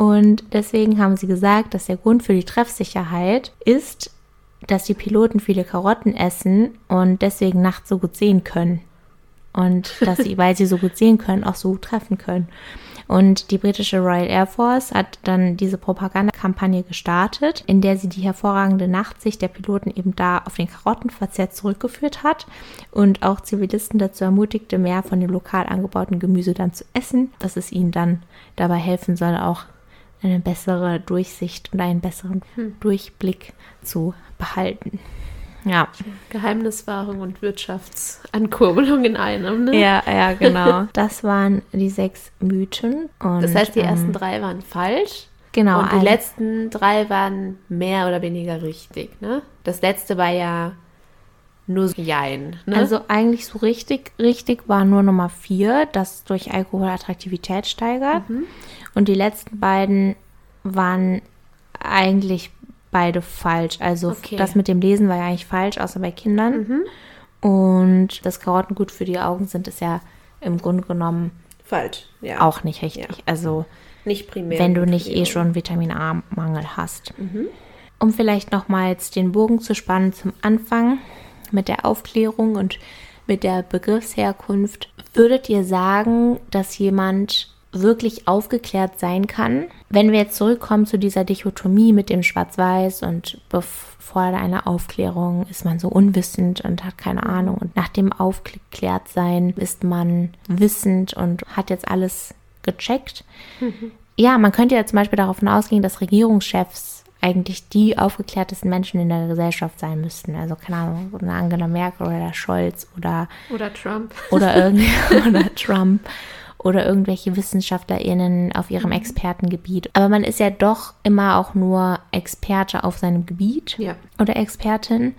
Und deswegen haben sie gesagt, dass der Grund für die Treffsicherheit ist, dass die Piloten viele Karotten essen und deswegen nachts so gut sehen können. Und dass sie, weil sie so gut sehen können, auch so gut treffen können. Und die britische Royal Air Force hat dann diese Propagandakampagne gestartet, in der sie die hervorragende Nachtsicht der Piloten eben da auf den Karottenverzehr zurückgeführt hat und auch Zivilisten dazu ermutigte, mehr von dem lokal angebauten Gemüse dann zu essen, dass es ihnen dann dabei helfen soll, auch eine bessere Durchsicht und einen besseren Durchblick zu behalten. Ja. Geheimniswahrung und Wirtschaftsankurbelung in einem, ne? Ja, ja, genau. Das waren die sechs Mythen. Und, Das heißt, die ähm, ersten drei waren falsch. Genau. und die letzten drei waren mehr oder weniger richtig, ne? Das letzte war ja nur so Jein, ne? Also eigentlich so richtig, richtig war nur Nummer vier, das durch Alkohol Attraktivität steigert. Und die letzten beiden waren eigentlich beide falsch. Also Okay. das mit dem Lesen war ja eigentlich falsch, außer bei Kindern. Und das Karotten gut für die Augen sind, ist ja im Grunde genommen falsch, ja. auch nicht richtig. Ja. Also nicht primär. wenn du nicht eh schon Vitamin A-Mangel hast. Um vielleicht nochmals den Bogen zu spannen zum Anfang mit der Aufklärung und mit der Begriffsherkunft, würdet ihr sagen, dass jemand wirklich aufgeklärt sein kann? Wenn wir jetzt zurückkommen zu dieser Dichotomie mit dem Schwarz-Weiß und vor einer Aufklärung ist man so unwissend und hat keine Ahnung und nach dem Aufgeklärtsein ist man wissend und hat jetzt alles gecheckt. Ja, man könnte ja zum Beispiel davon ausgehen, dass Regierungschefs eigentlich die aufgeklärtesten Menschen in der Gesellschaft sein müssten. Also keine Ahnung, eine Angela Merkel oder der Scholz oder Oder Trump. oder, irgend oder Trump oder irgendwelche WissenschaftlerInnen auf ihrem Expertengebiet. Aber man ist ja doch immer auch nur Experte auf seinem Gebiet Ja. oder Expertin.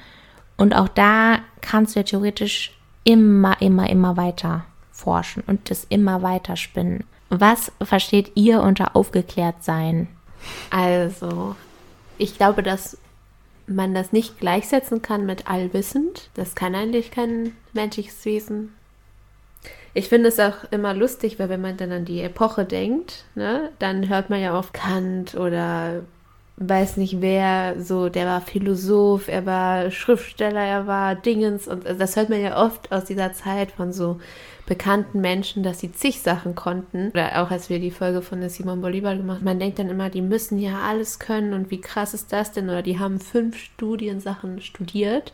Und auch da kannst du ja theoretisch immer, immer, immer weiter forschen und das immer weiter spinnen. Was versteht ihr unter aufgeklärt sein? Also, ich glaube, dass man das nicht gleichsetzen kann mit allwissend. Das kann eigentlich kein menschliches Wesen. Ich finde es auch immer lustig, weil wenn man dann an die Epoche denkt, ne, dann hört man ja oft Kant oder weiß nicht wer, so, der war Philosoph, er war Schriftsteller, er war Dingens und also das hört man ja oft aus dieser Zeit von so bekannten Menschen, dass sie zig Sachen konnten. Oder auch als wir die Folge von Simon Bolivar gemacht haben, man denkt dann immer, die müssen ja alles können und wie krass ist das denn? Oder die haben fünf Studiensachen studiert.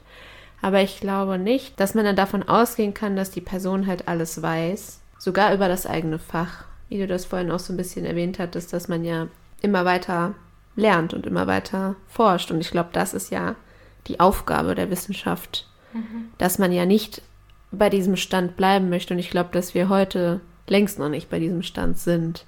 Aber ich glaube nicht, dass man dann davon ausgehen kann, dass die Person halt alles weiß. sogar über das eigene Fach. Wie du das vorhin auch so ein bisschen erwähnt hattest, dass man ja immer weiter lernt und immer weiter forscht. Und ich glaube, das ist ja die Aufgabe der Wissenschaft, mhm. dass man ja nicht bei diesem Stand bleiben möchte. Und ich glaube, dass wir heute längst noch nicht bei diesem Stand sind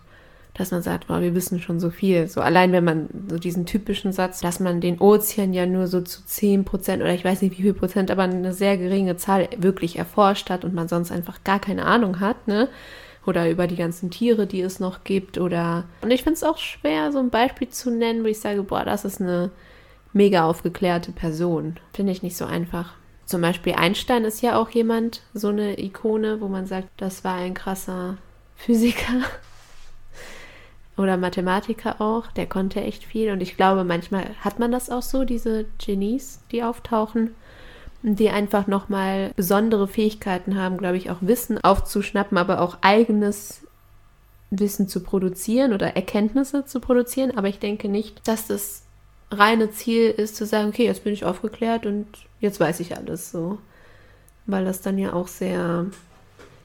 dass man sagt, boah, wir wissen schon so viel. So allein wenn man so diesen typischen Satz, dass man den Ozean ja nur so zu 10 Prozent oder ich weiß nicht wie viel Prozent, aber eine sehr geringe Zahl wirklich erforscht hat und man sonst einfach gar keine Ahnung hat, ne? Oder über die ganzen Tiere, die es noch gibt oder und ich finde es auch schwer, so ein Beispiel zu nennen, wo ich sage, boah, das ist eine mega aufgeklärte Person. Finde ich nicht so einfach. Zum Beispiel Einstein ist ja auch jemand, so eine Ikone, wo man sagt, das war ein krasser Physiker oder Mathematiker auch, der konnte echt viel. Und ich glaube, manchmal hat man das auch so, diese Genies, die auftauchen, die einfach nochmal besondere Fähigkeiten haben, glaube ich, auch Wissen aufzuschnappen, aber auch eigenes Wissen zu produzieren oder Erkenntnisse zu produzieren. Aber ich denke nicht, dass das reine Ziel ist, zu sagen, okay, jetzt bin ich aufgeklärt und jetzt weiß ich alles so. Weil das dann ja auch sehr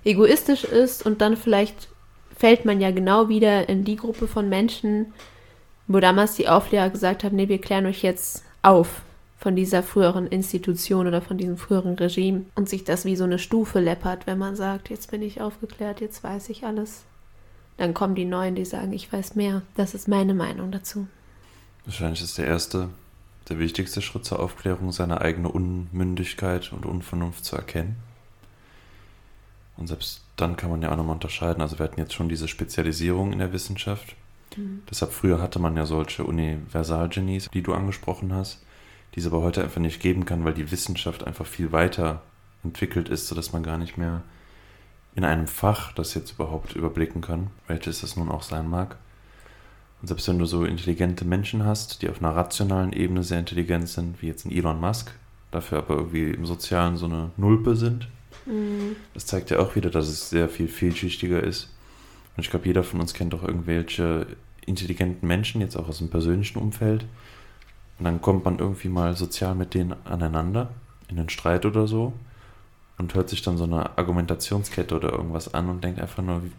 egoistisch ist und dann vielleicht fällt man ja genau wieder in die Gruppe von Menschen, wo damals die Aufklärer gesagt haben, nee, wir klären euch jetzt auf von dieser früheren Institution oder von diesem früheren Regime und sich das wie so eine Stufe läppert, wenn man sagt, jetzt bin ich aufgeklärt, jetzt weiß ich alles. Dann kommen die Neuen, die sagen, ich weiß mehr. Das ist meine Meinung dazu. Wahrscheinlich ist der erste, der wichtigste Schritt zur Aufklärung, seine eigene Unmündigkeit und Unvernunft zu erkennen. Und selbst dann kann man ja auch nochmal unterscheiden. Also wir hatten jetzt schon diese Spezialisierung in der Wissenschaft. Mhm. Deshalb früher hatte man ja solche Universalgenies, die du angesprochen hast, die es aber heute einfach nicht geben kann, weil die Wissenschaft einfach viel weiter entwickelt ist, sodass man gar nicht mehr in einem Fach das jetzt überhaupt überblicken kann, welches das nun auch sein mag. Und selbst wenn du so intelligente Menschen hast, die auf einer rationalen Ebene sehr intelligent sind, wie jetzt ein Elon Musk, dafür aber irgendwie im Sozialen so eine Nulpe sind, Mhm. Das zeigt ja auch wieder, dass es sehr viel vielschichtiger ist. Und ich glaube, jeder von uns kennt doch irgendwelche intelligenten Menschen, jetzt auch aus dem persönlichen Umfeld. Und dann kommt man irgendwie mal sozial mit denen aneinander, in einen Streit oder so, und hört sich dann so eine Argumentationskette oder irgendwas an und denkt einfach nur, wie,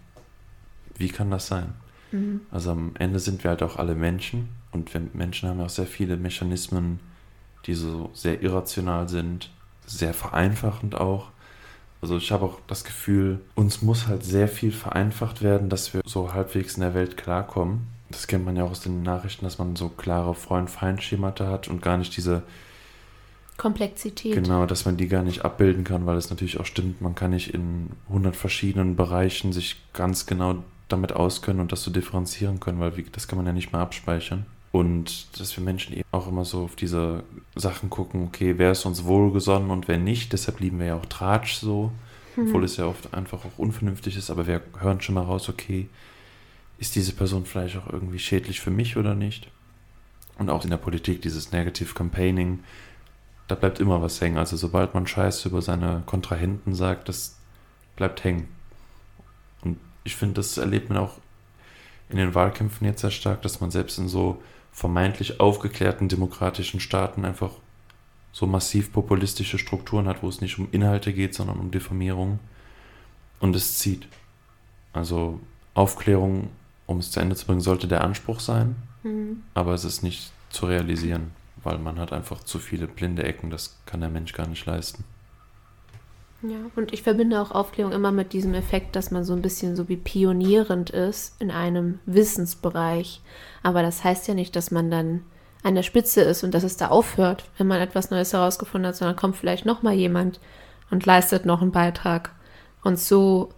wie kann das sein? Mhm. Also am Ende sind wir halt auch alle Menschen und wir Menschen haben ja auch sehr viele Mechanismen, die so sehr irrational sind, sehr vereinfachend auch. Also ich habe auch das Gefühl, uns muss halt sehr viel vereinfacht werden, dass wir so halbwegs in der Welt klarkommen. Das kennt man ja auch aus den Nachrichten, dass man so klare Freund-Feind-Schemata hat und gar nicht diese Komplexität. Genau, dass man die gar nicht abbilden kann, weil es natürlich auch stimmt, man kann nicht in 100 verschiedenen Bereichen sich ganz genau damit auskennen und das so differenzieren können, weil das kann man ja nicht mehr abspeichern. Und dass wir Menschen eben auch immer so auf diese Sachen gucken, okay, wer ist uns wohlgesonnen und wer nicht. Deshalb lieben wir ja auch Tratsch so, mhm. obwohl es ja oft einfach auch unvernünftig ist, aber wir hören schon mal raus, okay, ist diese Person vielleicht auch irgendwie schädlich für mich oder nicht? Und auch in der Politik, dieses Negative Campaigning, da bleibt immer was hängen. Also sobald man Scheiße über seine Kontrahenten sagt, das bleibt hängen. Und ich finde, das erlebt man auch in den Wahlkämpfen jetzt sehr stark, dass man selbst in so vermeintlich aufgeklärten demokratischen Staaten einfach so massiv populistische Strukturen hat, wo es nicht um Inhalte geht, sondern um Diffamierung. Und es zieht. Also Aufklärung, um es zu Ende zu bringen, sollte der Anspruch sein, mhm. aber es ist nicht zu realisieren, weil man hat einfach zu viele blinde Ecken, das kann der Mensch gar nicht leisten. Ja, und ich verbinde auch Aufklärung immer mit diesem Effekt, dass man so ein bisschen so wie pionierend ist in einem Wissensbereich. Aber das heißt ja nicht, dass man dann an der Spitze ist und dass es da aufhört, wenn man etwas Neues herausgefunden hat, sondern kommt vielleicht noch mal jemand und leistet noch einen Beitrag. Und so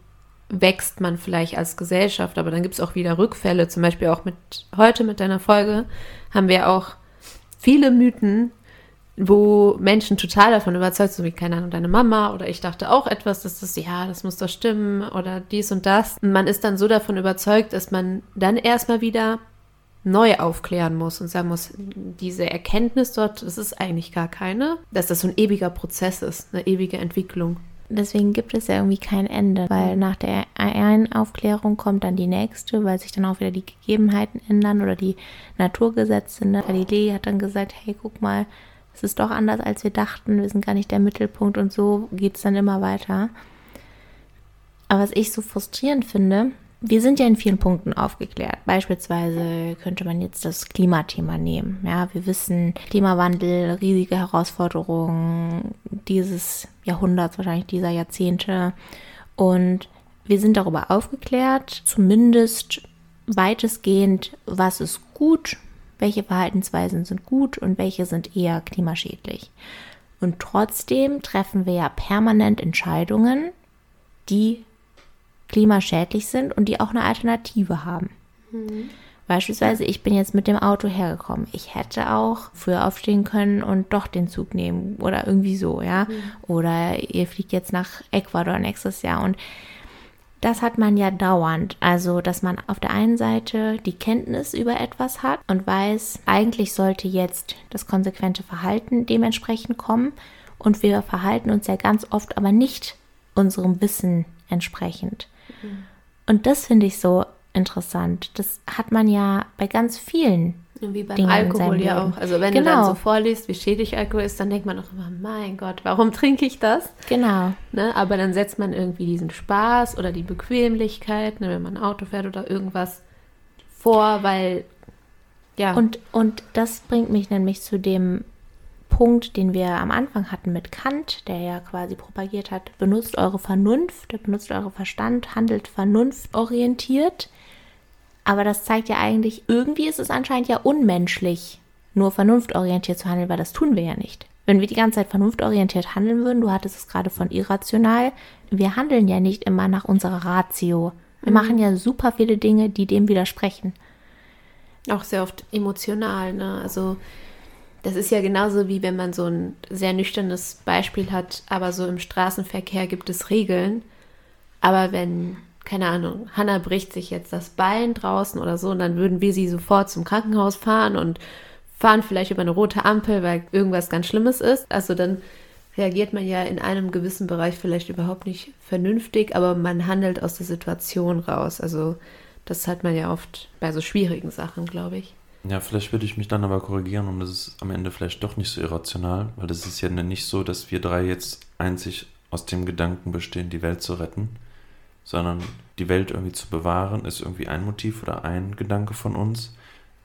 wächst man vielleicht als Gesellschaft, aber dann gibt es auch wieder Rückfälle. Zum Beispiel auch mit heute mit deiner Folge haben wir auch viele Mythen wo Menschen total davon überzeugt sind, wie keine Ahnung, deine Mama oder ich dachte auch etwas, dass das, ja, das muss doch stimmen oder dies und das. Und man ist dann so davon überzeugt, dass man dann erstmal wieder neu aufklären muss und sagen muss, diese Erkenntnis dort, das ist eigentlich gar keine, dass das so ein ewiger Prozess ist, eine ewige Entwicklung. Deswegen gibt es ja irgendwie kein Ende, weil nach der einen Aufklärung kommt dann die nächste, weil sich dann auch wieder die Gegebenheiten ändern oder die Naturgesetze. Ne? Galilei hat dann gesagt, hey, guck mal, es ist doch anders, als wir dachten, wir sind gar nicht der Mittelpunkt und so geht es dann immer weiter. Aber was ich so frustrierend finde, wir sind ja in vielen Punkten aufgeklärt. Beispielsweise könnte man jetzt das Klimathema nehmen. Ja, wir wissen, Klimawandel, riesige Herausforderungen dieses Jahrhunderts, wahrscheinlich dieser Jahrzehnte. Und wir sind darüber aufgeklärt, zumindest weitestgehend, was ist gut, welche Verhaltensweisen sind gut und welche sind eher klimaschädlich. Und trotzdem treffen wir ja permanent Entscheidungen, die klimaschädlich sind und die auch eine Alternative haben. Mhm. Beispielsweise, ich bin jetzt mit dem Auto hergekommen. Ich hätte auch früher aufstehen können und doch den Zug nehmen oder irgendwie so, ja. Mhm. Oder ihr fliegt jetzt nach Ecuador nächstes Jahr und das hat man ja dauernd. Also, dass man auf der einen Seite die Kenntnis über etwas hat und weiß, eigentlich sollte jetzt das konsequente Verhalten dementsprechend kommen. Und wir verhalten uns ja ganz oft aber nicht unserem Wissen entsprechend. Mhm. Und das finde ich so interessant. Das hat man ja bei ganz vielen wie beim Dingen Alkohol ja auch. Also wenn genau. du dann genau. so vorliest, wie schädlich Alkohol ist, dann denkt man doch immer, mein Gott, warum trinke ich das? Genau. Ne? Aber dann setzt man irgendwie diesen Spaß oder die Bequemlichkeit, ne, wenn man ein Auto fährt oder irgendwas vor, weil ja. Und, und das bringt mich nämlich zu dem Punkt, den wir am Anfang hatten mit Kant, der ja quasi propagiert hat, benutzt eure Vernunft, benutzt eure Verstand, handelt vernunftorientiert. Aber das zeigt ja eigentlich, irgendwie ist es anscheinend ja unmenschlich, nur vernunftorientiert zu handeln, weil das tun wir ja nicht. Wenn wir die ganze Zeit vernunftorientiert handeln würden, du hattest es gerade von irrational, wir handeln ja nicht immer nach unserer Ratio. Wir mhm. machen ja super viele Dinge, die dem widersprechen. Auch sehr oft emotional, ne? Also das ist ja genauso wie wenn man so ein sehr nüchternes Beispiel hat, aber so im Straßenverkehr gibt es Regeln. Aber wenn keine Ahnung, Hanna bricht sich jetzt das Bein draußen oder so und dann würden wir sie sofort zum Krankenhaus fahren und fahren vielleicht über eine rote Ampel, weil irgendwas ganz Schlimmes ist. Also dann reagiert man ja in einem gewissen Bereich vielleicht überhaupt nicht vernünftig, aber man handelt aus der Situation raus. Also das hat man ja oft bei so schwierigen Sachen, glaube ich. Ja, vielleicht würde ich mich dann aber korrigieren und das ist am Ende vielleicht doch nicht so irrational, weil das ist ja nicht so, dass wir drei jetzt einzig aus dem Gedanken bestehen, die Welt zu retten, sondern die Welt irgendwie zu bewahren, ist irgendwie ein Motiv oder ein Gedanke von uns.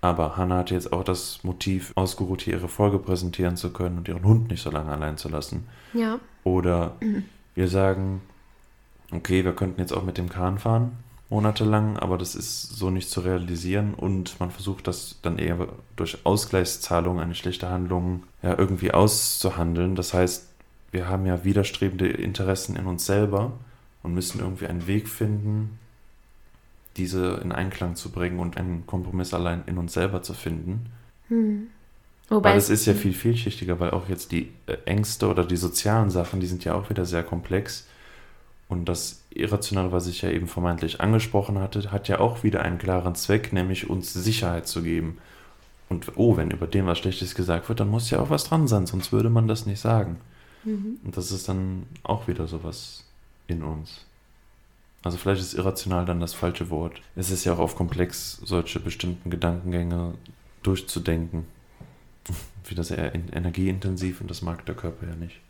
Aber Hannah hatte jetzt auch das Motiv, ausgeruht hier ihre Folge präsentieren zu können und ihren Hund nicht so lange allein zu lassen. Ja. Oder wir sagen, okay, wir könnten jetzt auch mit dem Kahn fahren, monatelang, aber das ist so nicht zu realisieren und man versucht das dann eher durch Ausgleichszahlung, eine schlechte Handlung, ja, irgendwie auszuhandeln. Das heißt, wir haben ja widerstrebende Interessen in uns selber und müssen irgendwie einen Weg finden, diese in Einklang zu bringen und einen Kompromiss allein in uns selber zu finden. Hm. Wobei weil es ist ja viel vielschichtiger, weil auch jetzt die äh, Ängste oder die sozialen Sachen, die sind ja auch wieder sehr komplex. Und das Irrationale, was ich ja eben vermeintlich angesprochen hatte, hat ja auch wieder einen klaren Zweck, nämlich uns Sicherheit zu geben. Und oh, wenn über dem was Schlechtes gesagt wird, dann muss ja auch was dran sein, sonst würde man das nicht sagen. Mhm. Und das ist dann auch wieder sowas in uns. Also vielleicht ist irrational dann das falsche Wort. Es ist ja auch auf komplex, solche bestimmten Gedankengänge durchzudenken. Wieder sehr energieintensiv und das mag der Körper ja nicht.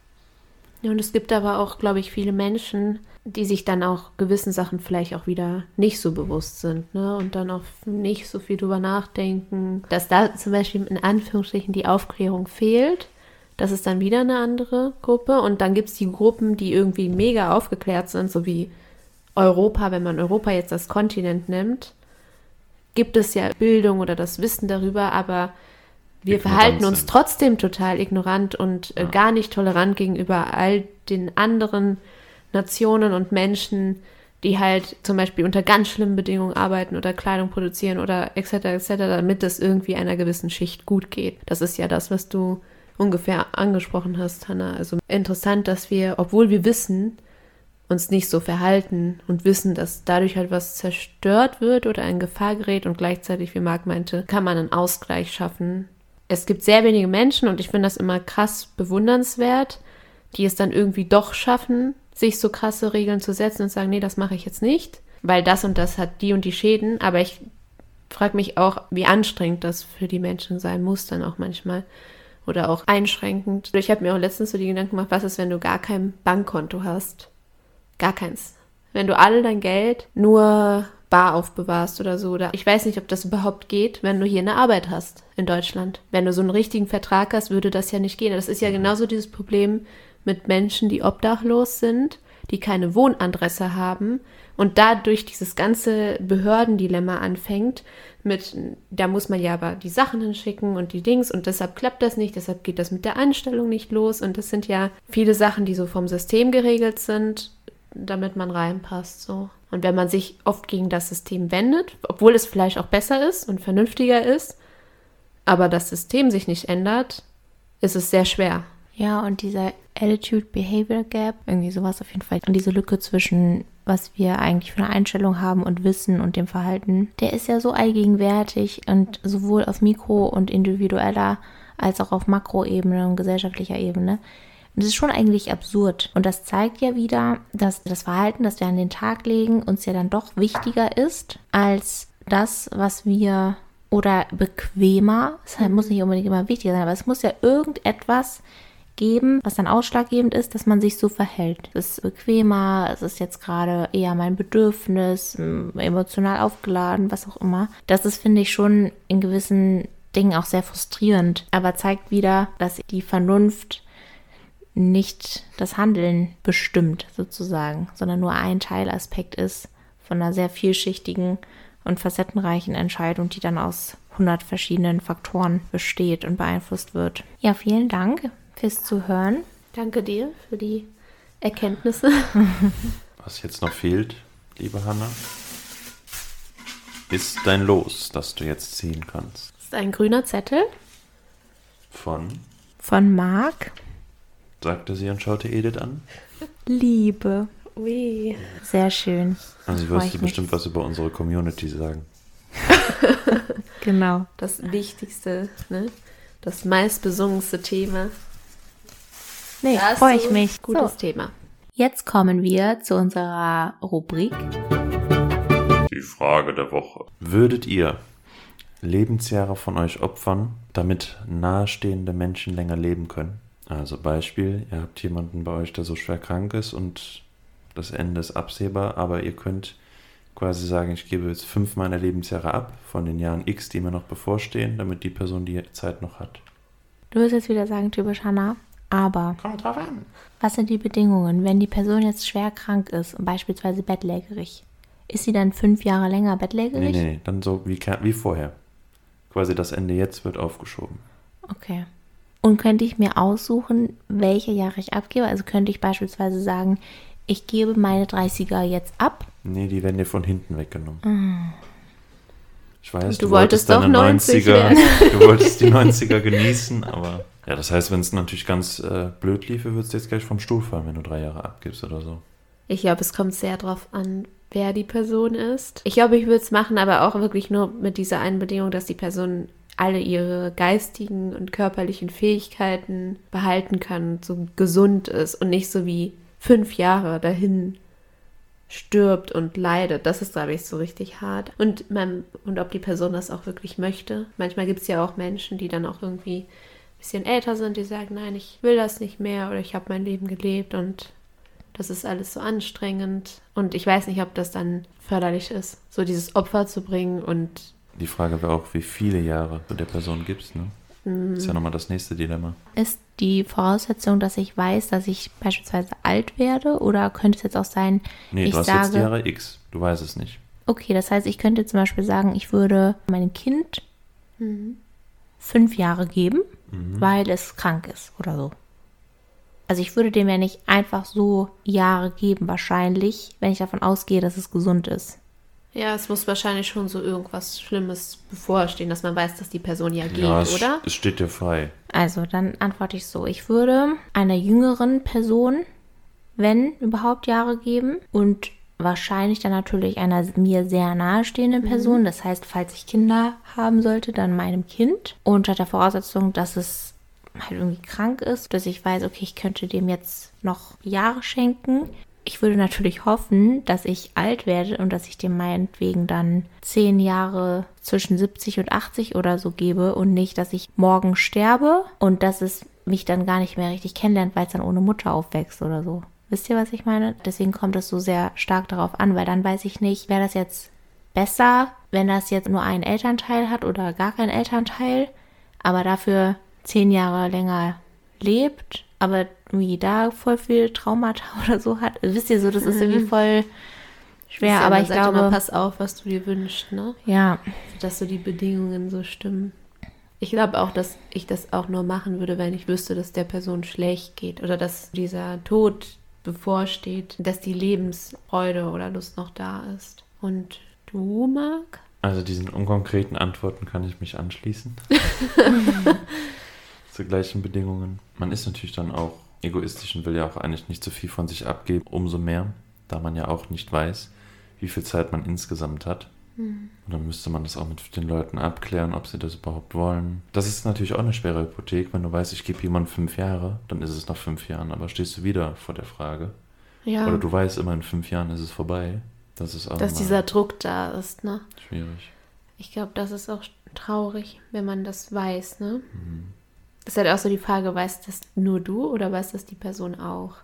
Ja, und es gibt aber auch, glaube ich, viele Menschen, die sich dann auch gewissen Sachen vielleicht auch wieder nicht so bewusst sind, ne? Und dann auch nicht so viel drüber nachdenken, dass da zum Beispiel in Anführungsstrichen die Aufklärung fehlt das ist dann wieder eine andere Gruppe. Und dann gibt es die Gruppen, die irgendwie mega aufgeklärt sind, so wie Europa, wenn man Europa jetzt als Kontinent nimmt, gibt es ja Bildung oder das Wissen darüber, aber wir ignorant verhalten uns sind. trotzdem total ignorant und äh, ja. gar nicht tolerant gegenüber all den anderen Nationen und Menschen, die halt zum Beispiel unter ganz schlimmen Bedingungen arbeiten oder Kleidung produzieren oder etc. etc., damit es irgendwie einer gewissen Schicht gut geht. Das ist ja das, was du ungefähr angesprochen hast, Hannah. Also interessant, dass wir, obwohl wir wissen, uns nicht so verhalten und wissen, dass dadurch halt was zerstört wird oder in Gefahr gerät und gleichzeitig, wie Marc meinte, kann man einen Ausgleich schaffen. Es gibt sehr wenige Menschen und ich finde das immer krass bewundernswert, die es dann irgendwie doch schaffen, sich so krasse Regeln zu setzen und sagen, nee, das mache ich jetzt nicht, weil das und das hat die und die Schäden, aber ich frage mich auch, wie anstrengend das für die Menschen sein muss dann auch manchmal oder auch einschränkend. Ich habe mir auch letztens so die Gedanken gemacht, was ist, wenn du gar kein Bankkonto hast? Gar keins. wenn du all dein Geld nur bar aufbewahrst oder so. Oder ich weiß nicht, ob das überhaupt geht, wenn du hier eine Arbeit hast in Deutschland. Wenn du so einen richtigen Vertrag hast, würde das ja nicht gehen. Das ist ja genauso dieses Problem mit Menschen, die obdachlos sind, die keine Wohnadresse haben und dadurch dieses ganze Behördendilemma anfängt mit, da muss man ja aber die Sachen hinschicken und die Dings und deshalb klappt das nicht, deshalb geht das mit der Einstellung nicht los und das sind ja viele Sachen, die so vom System geregelt sind, damit man reinpasst, so. Und wenn man sich oft gegen das System wendet, obwohl es vielleicht auch besser ist und vernünftiger ist, aber das System sich nicht ändert, ist es sehr schwer. Ja, und dieser Attitude-Behavior Gap, irgendwie sowas auf jeden Fall. Und diese Lücke zwischen, was wir eigentlich für eine Einstellung haben und Wissen und dem Verhalten, der ist ja so allgegenwärtig und sowohl auf Mikro- und individueller als auch auf Makroebene und gesellschaftlicher Ebene. Und das ist schon eigentlich absurd. Und das zeigt ja wieder, dass das Verhalten, das wir an den Tag legen, uns ja dann doch wichtiger ist als das, was wir oder bequemer. Es muss nicht unbedingt immer wichtiger sein, aber es muss ja irgendetwas geben, was dann ausschlaggebend ist, dass man sich so verhält. Es ist bequemer, es ist jetzt gerade eher mein Bedürfnis, emotional aufgeladen, was auch immer. Das ist, finde ich, schon in gewissen Dingen auch sehr frustrierend, aber zeigt wieder, dass die Vernunft nicht das Handeln bestimmt, sozusagen, sondern nur ein Teilaspekt ist von einer sehr vielschichtigen und facettenreichen Entscheidung, die dann aus 100 verschiedenen Faktoren besteht und beeinflusst wird. Ja, vielen Dank fürs Zuhören. Danke dir für die Erkenntnisse. Was jetzt noch fehlt, liebe Hanna, ist dein Los, das du jetzt ziehen kannst. Das ist ein grüner Zettel. Von? Von Marc sagte sie und schaute Edith an. Liebe. Ui. Sehr schön. Also wirst du bestimmt was über unsere Community sagen. genau. Das wichtigste, ne? Das meistbesungenste Thema. Nee, freue ich mich. Gutes so. Thema. Jetzt kommen wir zu unserer Rubrik. Die Frage der Woche. Würdet ihr Lebensjahre von euch opfern, damit nahestehende Menschen länger leben können? Also Beispiel, ihr habt jemanden bei euch, der so schwer krank ist und das Ende ist absehbar, aber ihr könnt quasi sagen, ich gebe jetzt fünf meiner Lebensjahre ab von den Jahren X, die mir noch bevorstehen, damit die Person die Zeit noch hat. Du wirst jetzt wieder sagen, typisch Hannah, aber Kommt drauf an. was sind die Bedingungen, wenn die Person jetzt schwer krank ist und beispielsweise bettlägerig? Ist sie dann fünf Jahre länger bettlägerig? Nee, nee, nee, dann so wie, wie vorher. Quasi das Ende jetzt wird aufgeschoben. Okay. Und könnte ich mir aussuchen, welche Jahre ich abgebe? Also könnte ich beispielsweise sagen, ich gebe meine 30er jetzt ab? Nee, die werden dir von hinten weggenommen. Mm. Ich weiß, du, du wolltest, wolltest deine 90 er du wolltest die 90er genießen, aber ja, das heißt, wenn es natürlich ganz äh, blöd liefe, würdest du jetzt gleich vom Stuhl fallen, wenn du drei Jahre abgibst oder so. Ich glaube, es kommt sehr drauf an, wer die Person ist. Ich glaube, ich würde es machen, aber auch wirklich nur mit dieser einen Bedingung, dass die Person alle ihre geistigen und körperlichen Fähigkeiten behalten kann, so gesund ist und nicht so wie fünf Jahre dahin stirbt und leidet. Das ist, glaube ich, so richtig hart. Und, man, und ob die Person das auch wirklich möchte. Manchmal gibt es ja auch Menschen, die dann auch irgendwie bisschen älter sind, die sagen, nein, ich will das nicht mehr oder ich habe mein Leben gelebt und das ist alles so anstrengend. Und ich weiß nicht, ob das dann förderlich ist, so dieses Opfer zu bringen und die Frage wäre auch, wie viele Jahre du der Person gibst. Ne? Mhm. Ist ja nochmal das nächste Dilemma. Ist die Voraussetzung, dass ich weiß, dass ich beispielsweise alt werde? Oder könnte es jetzt auch sein, nee, ich du hast sage, jetzt Jahre X, du weißt es nicht. Okay, das heißt, ich könnte zum Beispiel sagen, ich würde meinem Kind mhm. fünf Jahre geben, mhm. weil es krank ist oder so. Also ich würde dem ja nicht einfach so Jahre geben, wahrscheinlich, wenn ich davon ausgehe, dass es gesund ist. Ja, es muss wahrscheinlich schon so irgendwas Schlimmes bevorstehen, dass man weiß, dass die Person ja geht, ja, es oder? Es steht dir frei. Also, dann antworte ich so. Ich würde einer jüngeren Person, wenn überhaupt Jahre geben und wahrscheinlich dann natürlich einer mir sehr nahestehenden mhm. Person. Mhm. Das heißt, falls ich Kinder haben sollte, dann meinem Kind. Unter der Voraussetzung, dass es halt irgendwie krank ist, dass ich weiß, okay, ich könnte dem jetzt noch Jahre schenken ich würde natürlich hoffen, dass ich alt werde und dass ich dem meinetwegen dann zehn Jahre zwischen 70 und 80 oder so gebe und nicht, dass ich morgen sterbe und dass es mich dann gar nicht mehr richtig kennenlernt, weil es dann ohne Mutter aufwächst oder so. Wisst ihr, was ich meine? Deswegen kommt es so sehr stark darauf an, weil dann weiß ich nicht, wäre das jetzt besser, wenn das jetzt nur einen Elternteil hat oder gar keinen Elternteil, aber dafür zehn Jahre länger lebt, aber irgendwie da voll viel Traumata oder so hat. Wisst ihr so, das ist irgendwie voll schwer, aber ich sagt glaube, immer, pass auf, was du dir wünschst, ne? ja, Dass so die Bedingungen so stimmen. Ich glaube auch, dass ich das auch nur machen würde, wenn ich wüsste, dass der Person schlecht geht oder dass dieser Tod bevorsteht, dass die Lebensfreude oder Lust noch da ist. Und du, Marc? Also diesen unkonkreten Antworten kann ich mich anschließen. Zu gleichen Bedingungen. Man ist natürlich dann auch egoistisch und will ja auch eigentlich nicht zu viel von sich abgeben, umso mehr, da man ja auch nicht weiß, wie viel Zeit man insgesamt hat. Und dann müsste man das auch mit den Leuten abklären, ob sie das überhaupt wollen. Das ist natürlich auch eine schwere Hypothek. Wenn du weißt, ich gebe jemandem fünf Jahre, dann ist es nach fünf Jahren. Aber stehst du wieder vor der Frage. Ja, Oder du weißt immer, in fünf Jahren ist es vorbei. Das ist auch dass dieser Druck da ist, ne? schwierig. Ich glaube, das ist auch traurig, wenn man das weiß, ne? Mhm. Das ist halt auch so die Frage, weiß das nur du oder weiß das die Person auch?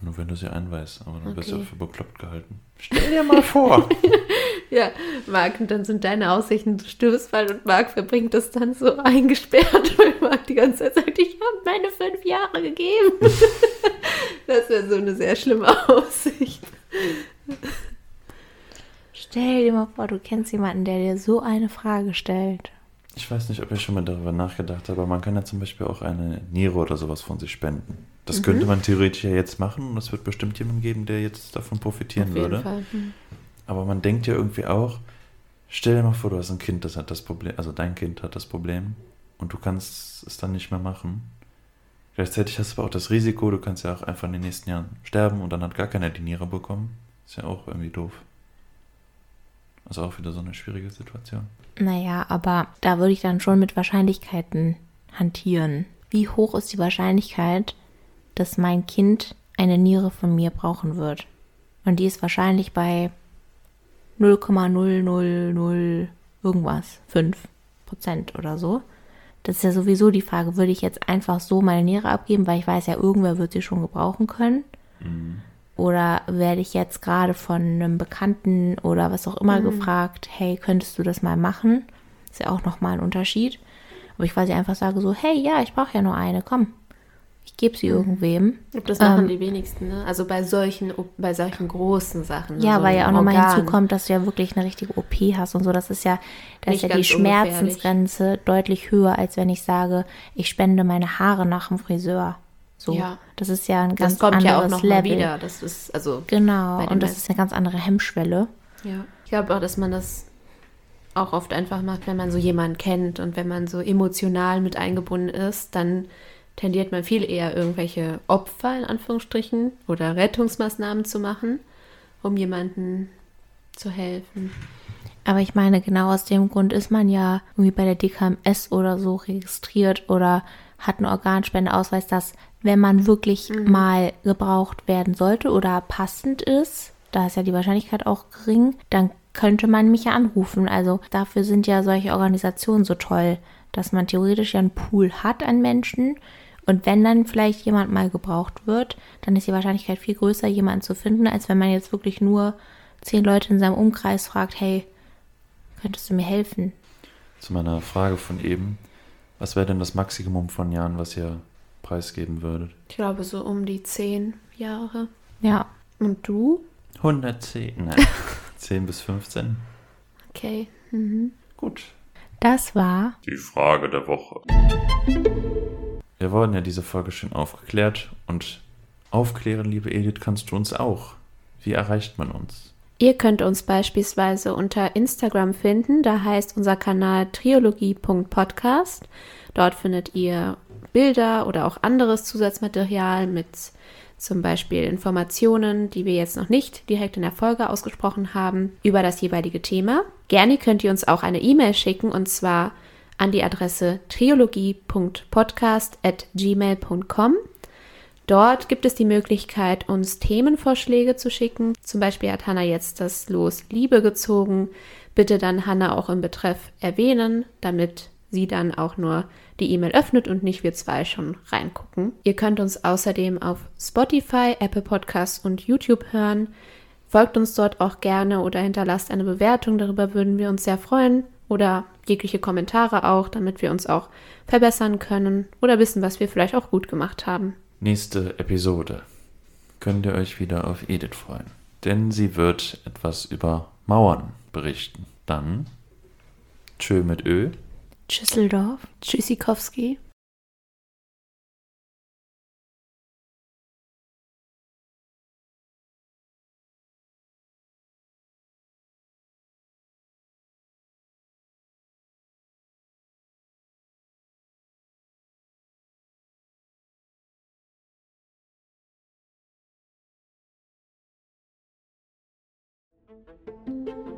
Nur wenn du sie einweist, aber dann wirst du Okay. auch für bekloppt gehalten. Stell dir mal vor. Ja, Marc, und dann sind deine Aussichten, du stirbst bald und Marc verbringt das dann so eingesperrt, weil Marc die ganze Zeit sagt, ich habe meine fünf Jahre gegeben. das wäre so eine sehr schlimme Aussicht. stell dir mal vor, du kennst jemanden, der dir so eine Frage stellt. Ich weiß nicht, ob ich schon mal darüber nachgedacht habe, aber man kann ja zum Beispiel auch eine Niere oder sowas von sich spenden. Das Mhm. könnte man theoretisch ja jetzt machen und es wird bestimmt jemanden geben, der jetzt davon profitieren Auf jeden würde. Fall. Aber man denkt ja irgendwie auch, stell dir mal vor, du hast ein Kind, das hat das Problem, also dein Kind hat das Problem und du kannst es dann nicht mehr machen. Gleichzeitig hast du aber auch das Risiko, du kannst ja auch einfach in den nächsten Jahren sterben und dann hat gar keiner die Niere bekommen. Ist ja auch irgendwie doof. Also auch wieder so eine schwierige Situation. Naja, aber da würde ich dann schon mit Wahrscheinlichkeiten hantieren. Wie hoch ist die Wahrscheinlichkeit, dass mein Kind eine Niere von mir brauchen wird? Und die ist wahrscheinlich bei 0,000 irgendwas, 5 Prozent oder so. Das ist ja sowieso die Frage, würde ich jetzt einfach so meine Niere abgeben, weil ich weiß ja, irgendwer wird sie schon gebrauchen können? Oder werde ich jetzt gerade von einem Bekannten oder was auch immer gefragt, hey, könntest du das mal machen? Ist ja auch nochmal ein Unterschied. Aber ich quasi einfach sage so, hey, ja, ich brauche ja nur eine, komm. Ich gebe sie irgendwem. Ich glaub, Das machen Ähm, die wenigsten, ne? Also bei solchen, bei solchen großen Sachen. ne? Ja, so weil ja auch nochmal hinzukommt, dass du ja wirklich eine richtige OP hast und so. Das ist ja, da ist ja die. Schmerzensgrenze deutlich höher, als wenn ich sage, ich spende meine Haare nach dem Friseur. So. Ja. Das ist ja ein ganz Das kommt ja auch anderes noch mal Level. wieder. Das ist, also, Genau. Und das ist eine ganz andere Hemmschwelle. Ja. Ich glaube auch, dass man das auch oft einfach macht, wenn man so jemanden kennt und wenn man so emotional mit eingebunden ist, dann tendiert man viel eher irgendwelche Opfer in Anführungsstrichen oder Rettungsmaßnahmen zu machen, um jemanden zu helfen. Aber ich meine, genau aus dem Grund ist man ja irgendwie bei der DKMS oder so registriert oder hat einen Organspendeausweis, dass wenn man wirklich mal gebraucht werden sollte oder passend ist, da ist ja die Wahrscheinlichkeit auch gering, dann könnte man mich ja anrufen. Also dafür sind ja solche Organisationen so toll, dass man theoretisch ja einen Pool hat an Menschen. Und wenn dann vielleicht jemand mal gebraucht wird, dann ist die Wahrscheinlichkeit viel größer, jemanden zu finden, als wenn man jetzt wirklich nur zehn Leute in seinem Umkreis fragt, hey, könntest du mir helfen? Zu meiner Frage von eben, was wäre denn das Maximum von Jahren, was ihr preisgeben würdet? Ich glaube so um die zehn Jahre. Ja, Und du? 110, nein, 10 bis 15. Okay. Mhm. Gut. das war Die Frage der Woche. Wir wurden ja diese Folge schön aufgeklärt und aufklären, liebe Edith, kannst du uns auch. Wie erreicht man uns? Ihr könnt uns beispielsweise unter Instagram finden, da heißt unser Kanal triologie.podcast. Dort findet ihr Bilder oder auch anderes Zusatzmaterial mit zum Beispiel Informationen, die wir jetzt noch nicht direkt in der Folge ausgesprochen haben, über das jeweilige Thema. Gerne könnt ihr uns auch eine E-Mail schicken und zwar an die Adresse triologie.podcast.gmail.com. Dort gibt es die Möglichkeit, uns Themenvorschläge zu schicken. Zum Beispiel hat Hanna jetzt das Los Liebe gezogen. Bitte dann Hanna auch im Betreff erwähnen, damit sie dann auch nur die E-Mail öffnet und nicht wir zwei schon reingucken. Ihr könnt uns außerdem auf Spotify, Apple Podcasts und YouTube hören. Folgt uns dort auch gerne oder hinterlasst eine Bewertung, darüber würden wir uns sehr freuen. Oder jegliche Kommentare auch, damit wir uns auch verbessern können oder wissen, was wir vielleicht auch gut gemacht haben. Nächste Episode könnt ihr euch wieder auf Edith freuen, denn sie wird etwas über Mauern berichten. Dann Tschö mit Ö. Tschüsseldorf. Tschüssikowski. Música